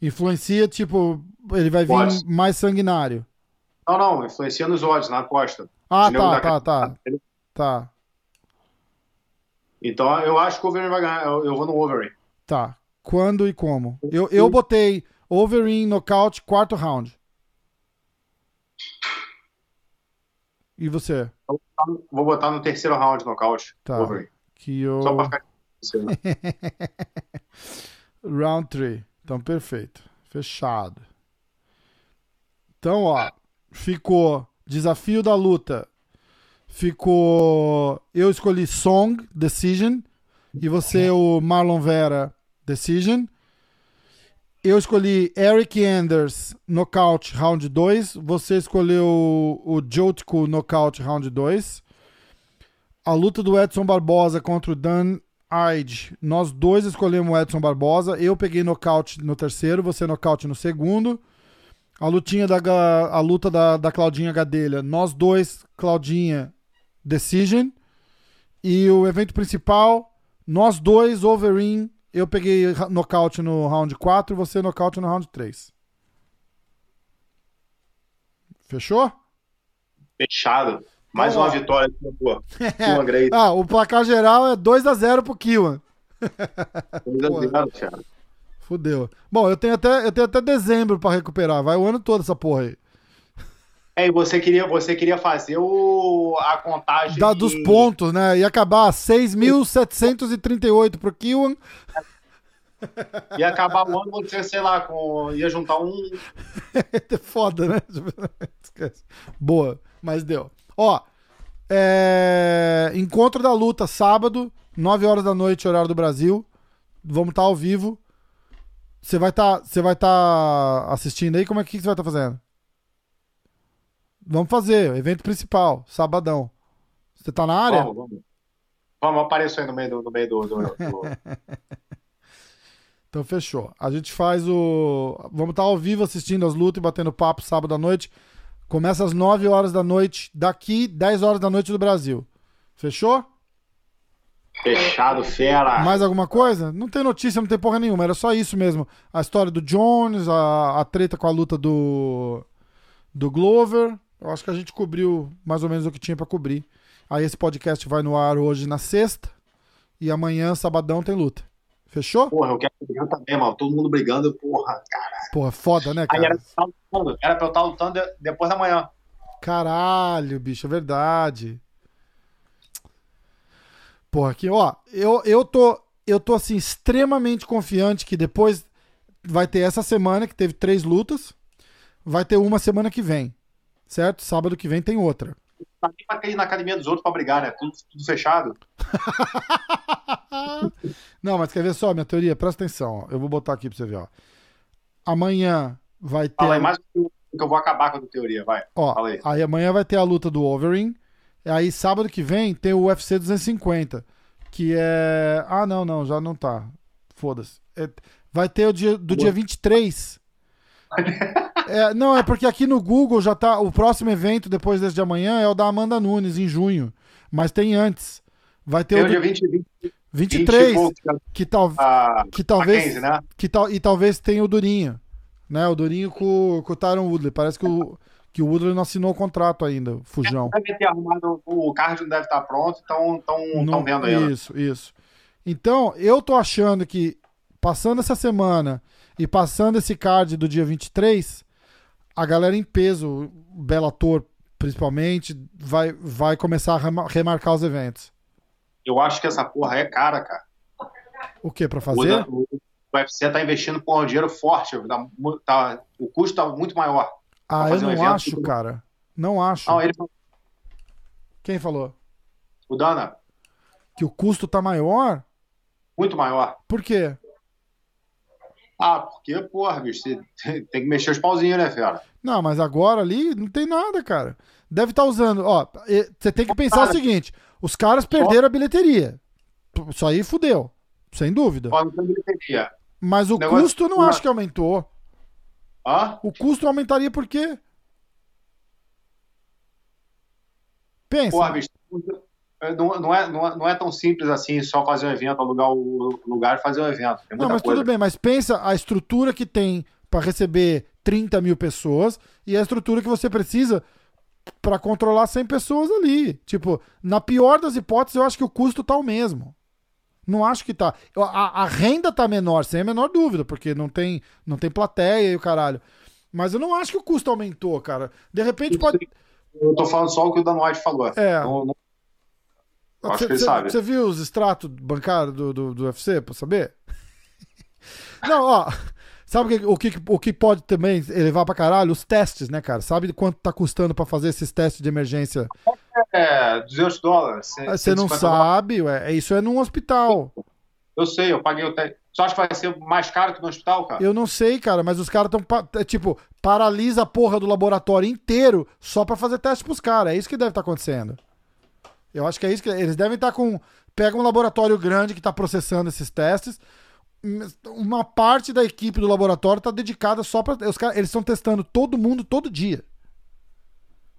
Speaker 1: Influencia, tipo, ele vai vir
Speaker 2: Pode.
Speaker 1: mais sanguinário.
Speaker 2: Não, não, influencia nos odds, na aposta.
Speaker 1: Ah, tá, tá, tá. Tá,
Speaker 2: Então eu acho que o over vai ganhar. Eu, eu vou no over.
Speaker 1: tá. Quando e como? Eu, eu botei Overeem nocaute quarto round. E você?
Speaker 2: Vou botar no terceiro round nocaute.
Speaker 1: Tá. Que eu...
Speaker 2: Só pra ficar. [laughs]
Speaker 1: Round 3. Então, perfeito. Fechado. Então, ó. Ficou desafio da luta. Ficou. Eu escolhi Song, Decision. E você, o Marlon Vera, Decision. Eu escolhi Eric Anders, Knockout, Round 2. Você escolheu o Jotko, Knockout, Round 2. A luta do Edson Barbosa contra o Dan Ide. Nós dois escolhemos o Edson Barbosa. Eu peguei nocaute no terceiro, você nocaute no segundo. A lutinha da a luta da, da Claudinha Gadelha. Nós dois, Claudinha, Decision. E o evento principal, nós dois, Overeem. Eu peguei nocaute no round 4 e você nocaute no round 3. Fechou?
Speaker 2: Fechado. Mais
Speaker 1: Então,
Speaker 2: uma vitória. Uma [laughs] Grace.
Speaker 1: Ah, o placar geral é 2x0 pro Kiwan.
Speaker 2: Coisa [laughs] zero, cara.
Speaker 1: Fudeu. Bom, eu tenho até, eu tenho até dezembro pra recuperar. Vai o ano todo essa porra aí.
Speaker 2: É, e você queria, você queria fazer o, a contagem
Speaker 1: Da, dos pontos, né? Ia acabar 6.738 pro Kiwan.
Speaker 2: Ia acabar o ano, você, sei lá, com, ia juntar um. [laughs]
Speaker 1: É Foda, né? [laughs] Esquece. Boa, mas deu. Ó, é... encontro da luta sábado, 9 horas da noite, horário do Brasil. Vamos estar ao vivo. Você vai estar, você vai estar assistindo aí? Como é que você vai estar fazendo? Vamos fazer, evento principal, sabadão. Você tá na área?
Speaker 2: Vamos, vamos. Vamos, apareça aí no meio do. No meio do, do- do- [laughs]
Speaker 1: Então fechou. A gente faz o. Vamos estar ao vivo assistindo as lutas e batendo papo sábado à noite. Começa às 9 horas da noite, daqui 10 horas da noite do Brasil. Fechou?
Speaker 2: Fechado, fera.
Speaker 1: Mais alguma coisa? Não tem notícia, não tem porra nenhuma. Era só isso mesmo. A história do Jones, a, a treta com a luta do, do Glover. Eu acho que a gente cobriu mais ou menos o que tinha pra cobrir. Aí esse podcast vai no ar hoje na sexta. E amanhã, sabadão, tem luta. Fechou?
Speaker 2: Porra, eu quero brigar também, mano. Todo mundo brigando, porra, cara.
Speaker 1: Porra, foda, né,
Speaker 2: Aí era
Speaker 1: cara?
Speaker 2: pra estar lutando, era pra eu estar lutando de- depois da manhã.
Speaker 1: Caralho, bicho, é verdade. Porra, aqui, ó, eu, eu tô, eu tô assim extremamente confiante que depois vai ter essa semana que teve três lutas, vai ter uma semana que vem, certo? Sábado que vem tem outra.
Speaker 2: Tá nem pra ir na academia dos outros pra brigar, né? Tudo, tudo fechado. [laughs]
Speaker 1: Não, mas quer ver só minha teoria? Presta atenção, ó. Eu vou botar aqui pra você ver, ó. Amanhã vai ter
Speaker 2: Fala aí mais que eu, vou acabar com a teoria, vai.
Speaker 1: Ó,
Speaker 2: Fala aí.
Speaker 1: aí amanhã vai ter a luta do Wolverine. E aí sábado que vem tem o UFC 250, que é... Ah, não, não, já não tá. Foda-se. É- Vai ter o dia, do dia 23. [laughs] É, não, é porque aqui no Google já tá... O próximo evento depois desse de amanhã é o da Amanda Nunes, em junho. Mas tem antes. Vai ter
Speaker 2: Tem
Speaker 1: o
Speaker 2: dia 20, 20,
Speaker 1: 23,
Speaker 2: e poucos,
Speaker 1: que, tal,
Speaker 2: a,
Speaker 1: que talvez.
Speaker 2: Mackenzie, né?
Speaker 1: Que tal, e talvez tenha o Durinho. Né? O Durinho com, com o Tyron Woodley. Parece que o, que o Woodley não assinou o contrato ainda, Fujão.
Speaker 2: Deve ter arrumado, o card não deve estar pronto, então estão vendo ainda.
Speaker 1: Isso, isso. Então, eu tô achando que, passando essa semana e passando esse card do dia 23, a galera em peso, o Bellator principalmente, vai, vai começar a rema- remarcar os eventos.
Speaker 2: Eu acho que essa porra é cara, cara.
Speaker 1: O que pra
Speaker 2: O,
Speaker 1: fazer?
Speaker 2: o, o UFC tá investindo por um dinheiro forte. tá tá- o custo tá muito maior.
Speaker 1: Ah, eu
Speaker 2: um
Speaker 1: não
Speaker 2: evento,
Speaker 1: acho,
Speaker 2: tudo-
Speaker 1: cara. Não acho.
Speaker 2: Não, ele,
Speaker 1: Quem falou?
Speaker 2: o Dana,
Speaker 1: Que o custo tá maior?
Speaker 2: muito maior.
Speaker 1: Por quê?
Speaker 2: Ah, porque, porra, bicho, você [laughs] tem que mexer os pauzinhos, né, fera?
Speaker 1: Não, mas agora ali não tem nada, cara. Deve estar usando. Ó, você tem que pensar o
Speaker 2: Cara.
Speaker 1: seguinte: os caras perderam a bilheteria. Isso aí fudeu. Sem dúvida. Mas o
Speaker 2: Negócio-
Speaker 1: custo Não. acho que aumentou.
Speaker 2: Hã?
Speaker 1: O custo aumentaria por quê? Pensa.
Speaker 2: Porra, bicho, não, não, é, não, é, não é tão simples assim só fazer um evento, alugar o lugar e fazer um evento.
Speaker 1: Não, mas
Speaker 2: coisa.
Speaker 1: tudo bem, mas pensa a estrutura que tem para receber 30 mil pessoas e a estrutura que você precisa para controlar 100 pessoas ali. Tipo, na pior das hipóteses, eu acho que o custo tá o mesmo. Não acho que tá. A, a renda tá menor, sem a menor dúvida, porque não tem, não tem plateia e o caralho. Mas eu não acho que o custo aumentou, cara. De repente pode.
Speaker 2: Eu tô falando só o que o Dan White falou.
Speaker 1: É.
Speaker 2: Não- não- acho
Speaker 1: Cê-
Speaker 2: que ele
Speaker 1: cê-
Speaker 2: sabe.
Speaker 1: Você viu os extratos bancários do, do, do UFC pra saber? [laughs] Não, ó. Sabe o que, o, que, o que pode também elevar pra caralho? Os testes, né, cara? Sabe quanto tá custando pra fazer esses testes de emergência?
Speaker 2: É, 200 dólares. cem-
Speaker 1: Você não
Speaker 2: 150 dólares.
Speaker 1: sabe, ué. Isso é num hospital.
Speaker 2: Eu sei, eu paguei o teste. Você acha que vai ser mais caro que no hospital, cara?
Speaker 1: Eu não sei, cara, mas os caras estão. Tipo, paralisa a porra do laboratório inteiro só pra fazer teste pros caras. É isso que deve estar acontecendo. Eu acho que é isso que. Eles devem estar com. Pega um laboratório grande que tá processando esses testes. Uma parte da equipe do laboratório tá dedicada só caras, eles estão testando todo mundo todo dia.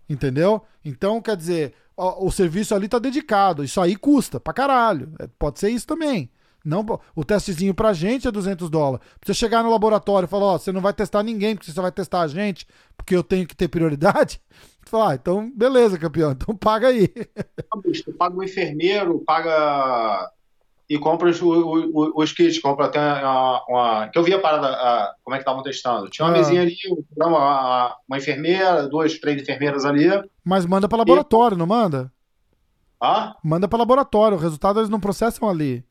Speaker 1: Entendeu? Então, quer dizer, ó, o serviço ali tá dedicado. Isso aí custa pra caralho. É, Pode ser isso também. Não, o testezinho pra gente é 200 dólares. Pra você chegar no laboratório e falar, ó, você não vai testar ninguém, porque você só vai testar a gente, porque eu tenho que ter prioridade. Fala, ah, então beleza, campeão, então paga aí.
Speaker 2: Tu paga o enfermeiro, paga. E compra os, o- o- os kits, compra até uma, uma- Que eu vi a parada, a- como é que estavam testando. Tinha uma
Speaker 1: Ah.
Speaker 2: mesinha ali, um uma, uma enfermeira, duas, três enfermeiras ali.
Speaker 1: Mas manda pra laboratório, não manda?
Speaker 2: Ah,
Speaker 1: Manda pra laboratório, o resultado eles não processam ali.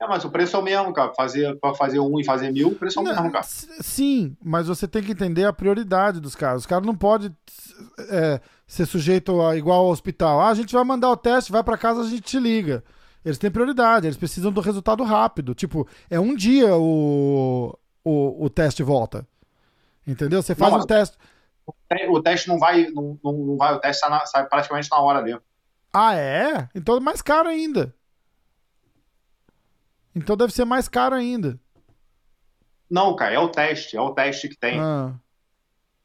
Speaker 2: É, mas o preço é o mesmo, cara. Fazer, pra fazer um e fazer mil, o preço é o
Speaker 1: Não,
Speaker 2: mesmo, cara.
Speaker 1: Sim, mas você tem que entender a prioridade dos caras. Os caras não podem é, ser sujeito a igual ao hospital. Ah, a gente vai mandar o teste, vai pra casa, a gente te liga. Eles têm prioridade, eles precisam do resultado rápido. Tipo, é um dia o, o, o teste volta. Entendeu? Você faz
Speaker 2: Não,
Speaker 1: um teste.
Speaker 2: O teste não vai, não, não vai, o teste sai, na- sai praticamente na hora ali.
Speaker 1: Ah, é? Então é mais caro ainda. Então deve ser mais caro ainda.
Speaker 2: Não, cara, é o teste, é o teste que tem.
Speaker 1: Ah.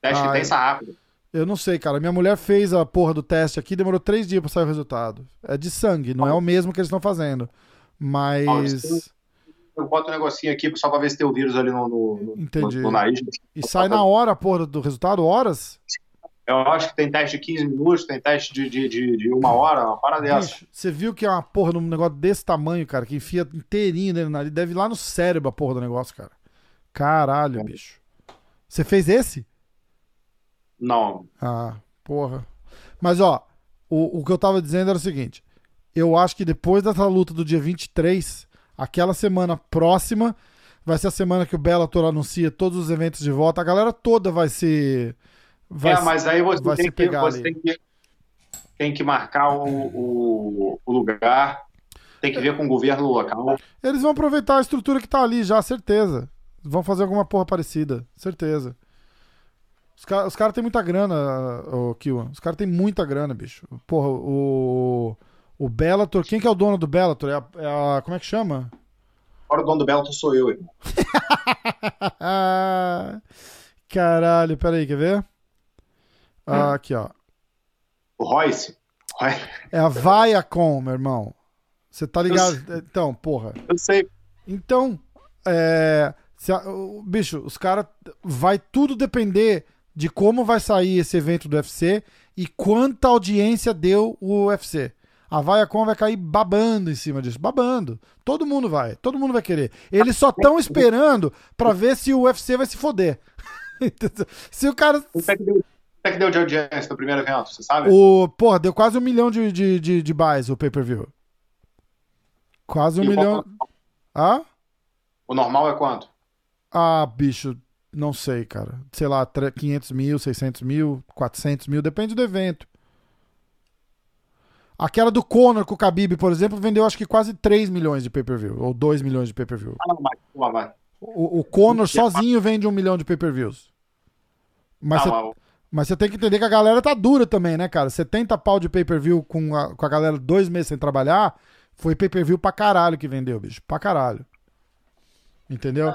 Speaker 2: teste
Speaker 1: Ah,
Speaker 2: que tem sai rápido.
Speaker 1: Eu não sei, cara. Minha mulher fez a porra do teste aqui, demorou três dias pra sair o resultado. É de sangue, não é o mesmo que eles estão fazendo. Mas.
Speaker 2: Eu boto um negocinho aqui só pra ver se tem o vírus ali no, no, no-
Speaker 1: Entendi.
Speaker 2: no nariz.
Speaker 1: E sai na hora a porra do resultado? Horas?
Speaker 2: Eu acho que tem teste de 15 minutos, tem teste de, de, de, de uma hora, uma parada dessa.
Speaker 1: Bicho, você viu que é uma porra de um negócio desse tamanho, cara, que enfia inteirinho dentro nariz. Deve ir lá no cérebro a porra do negócio, cara. Caralho, bicho. Você fez esse?
Speaker 2: Não,
Speaker 1: Ah, porra. Mas, ó, o, o que eu tava dizendo era o seguinte. Eu acho que depois dessa luta do dia 23, aquela semana próxima, vai ser a semana que o Bellator anuncia todos os eventos de volta. A galera toda vai se... Vai
Speaker 2: é, mas aí você, tem que,
Speaker 1: pegar
Speaker 2: você tem que tem que marcar o, o, o lugar, tem que ver com o governo local.
Speaker 1: Eles vão aproveitar a estrutura que tá ali já, certeza. Vão fazer alguma porra parecida, certeza. Os, ca- os caras têm muita grana, o Kiwan. Os caras têm muita grana, bicho. Porra, o. O Bellator. Quem que é o dono do Bellator? É a, é a- como é que chama?
Speaker 2: Agora o dono do Bellator sou eu, irmão. [laughs]
Speaker 1: Caralho, peraí, quer ver? Ah, aqui, ó.
Speaker 2: O Royce. Roy-
Speaker 1: É a Viacom, meu irmão. Você tá ligado? Então, porra.
Speaker 2: Eu sei.
Speaker 1: Então, é, a- o- bicho, os caras. Vai tudo depender de como vai sair esse evento do UFC e quanta audiência deu o UFC. A Viacom vai cair babando em cima disso. Babando. Todo mundo vai. Todo mundo vai querer. Eles só estão esperando pra ver se o UFC vai se foder. [laughs] Se o cara.
Speaker 2: Quanto é que deu, de audiência no primeiro evento, você sabe?
Speaker 1: O, porra, deu quase um milhão de, de, de, de buys o pay-per-view. Quase um
Speaker 2: E
Speaker 1: milhão. Ah?
Speaker 2: O normal é quanto?
Speaker 1: Ah, bicho, não sei, cara. Sei lá, tre- 500 mil, 600 mil, 400 mil, depende do evento. Aquela do Conor com o Khabib, por exemplo, vendeu acho que quase 3 milhões de pay-per-view, ou 2 milhões de pay-per-view.
Speaker 2: Ah, não.
Speaker 1: O, o Conor sozinho vende um milhão de pay-per-views. Mas,
Speaker 2: Ah, mas-
Speaker 1: você tem que entender que a galera tá dura também, né, cara? 70 pau de pay-per-view com a, com a galera dois meses sem trabalhar, foi pay-per-view pra caralho que vendeu, bicho. Pra caralho. Entendeu?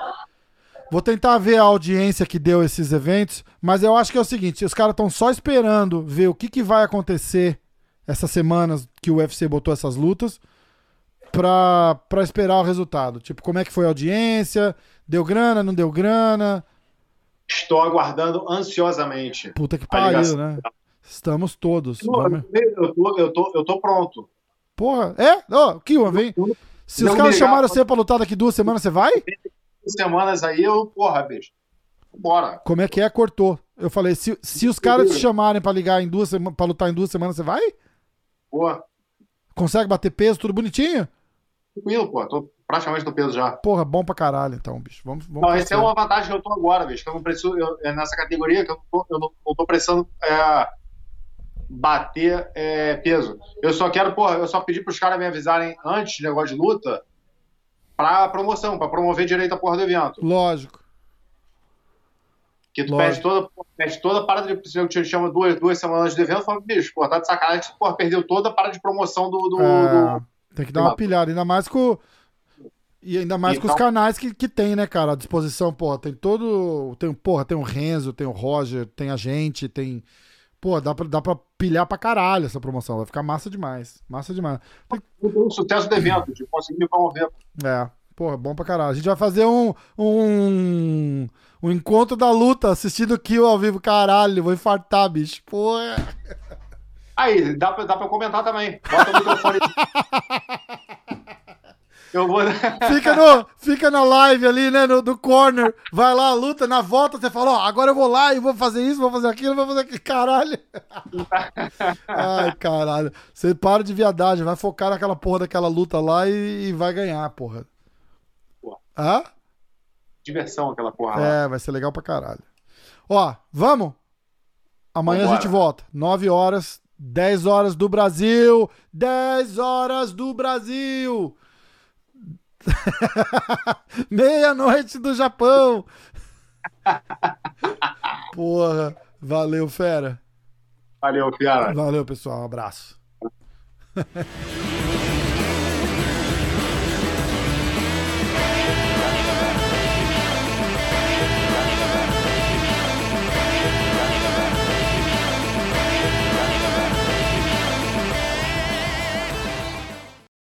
Speaker 1: Vou tentar ver a audiência que deu esses eventos, mas eu acho que é o seguinte, os caras estão só esperando ver o que, que vai acontecer essas semanas que o UFC botou essas lutas pra, pra esperar o resultado. Tipo, como é que foi a audiência, deu grana, não deu grana,
Speaker 2: Estou aguardando ansiosamente.
Speaker 1: puta que pariu, né? Estamos todos.
Speaker 2: Não,
Speaker 1: Vamos-
Speaker 2: Eu tô, eu, tô, eu tô pronto.
Speaker 1: Porra, é? Ó, Kiwan, vem. Se os caras
Speaker 2: ligar,
Speaker 1: chamaram você pra lutar daqui duas semanas, você vai?
Speaker 2: Semanas aí, eu, porra, bicho. Bora.
Speaker 1: Como é que é? Cortou. Eu falei, se, se os caras te chamarem pra ligar em duas semanas, pra lutar em duas semanas, você vai?
Speaker 2: Porra.
Speaker 1: Consegue bater peso, tudo bonitinho?
Speaker 2: Tranquilo, pô. Tô praticamente no peso já.
Speaker 1: Porra, bom pra caralho, então, bicho. Vamos, vamos
Speaker 2: Não, essa é uma vantagem que eu tô agora, bicho. Que eu não preciso. eu- é nessa categoria que eu, não tô- eu não, não tô precisando é, bater é, peso. Eu só quero, porra, eu só pedi pros caras me avisarem antes de negócio de luta pra promoção, pra promover direito a porra do evento.
Speaker 1: Lógico.
Speaker 2: Que tu
Speaker 1: Lógico.
Speaker 2: pede toda, pede toda a parada de. Eu te chama duas, duas semanas de evento, fala, bicho, pô, tá de sacanagem que tu, porra, perdeu toda a parada de promoção do. do,
Speaker 1: É,
Speaker 2: do-
Speaker 1: tem que dar uma pilhada, ainda mais com. E ainda mais com os
Speaker 2: Então-
Speaker 1: canais que, que tem, né, cara? À disposição, porra. Tem todo. Tem, porra, tem o Renzo, tem o Roger, tem a gente, tem. Pô, dá pra, dá pra pilhar pra caralho essa promoção. Vai ficar massa demais. Massa demais.
Speaker 2: do sucesso do evento, de conseguir me promover.
Speaker 1: É, porra, bom pra caralho. A gente vai fazer um. Um, um encontro da luta assistindo o Kill ao vivo. Caralho, vou infartar, bicho. Porra.
Speaker 2: Aí, dá pra, dá pra comentar também. Bota o microfone. [laughs] eu vou. [laughs]
Speaker 1: Fica, no, fica na live ali, né? No, do corner. Vai lá, luta, na volta você fala, ó, agora eu vou lá e vou fazer isso, vou fazer aquilo, vou fazer aquilo. Caralho. [laughs] Ai, caralho. Você para de viadagem, vai focar naquela porra daquela luta lá e, e vai ganhar, porra.
Speaker 2: Porra.
Speaker 1: Hã?
Speaker 2: Diversão aquela porra lá.
Speaker 1: É, vai ser legal pra caralho. Ó, vamos? Amanhã a
Speaker 2: Vambora.
Speaker 1: gente volta. 9 horas, 10 horas do Brasil. 10 horas do Brasil. [laughs] Meia-noite do Japão. [laughs] Porra, valeu, fera.
Speaker 2: Valeu, cara.
Speaker 1: Valeu, pessoal. Um abraço. [laughs]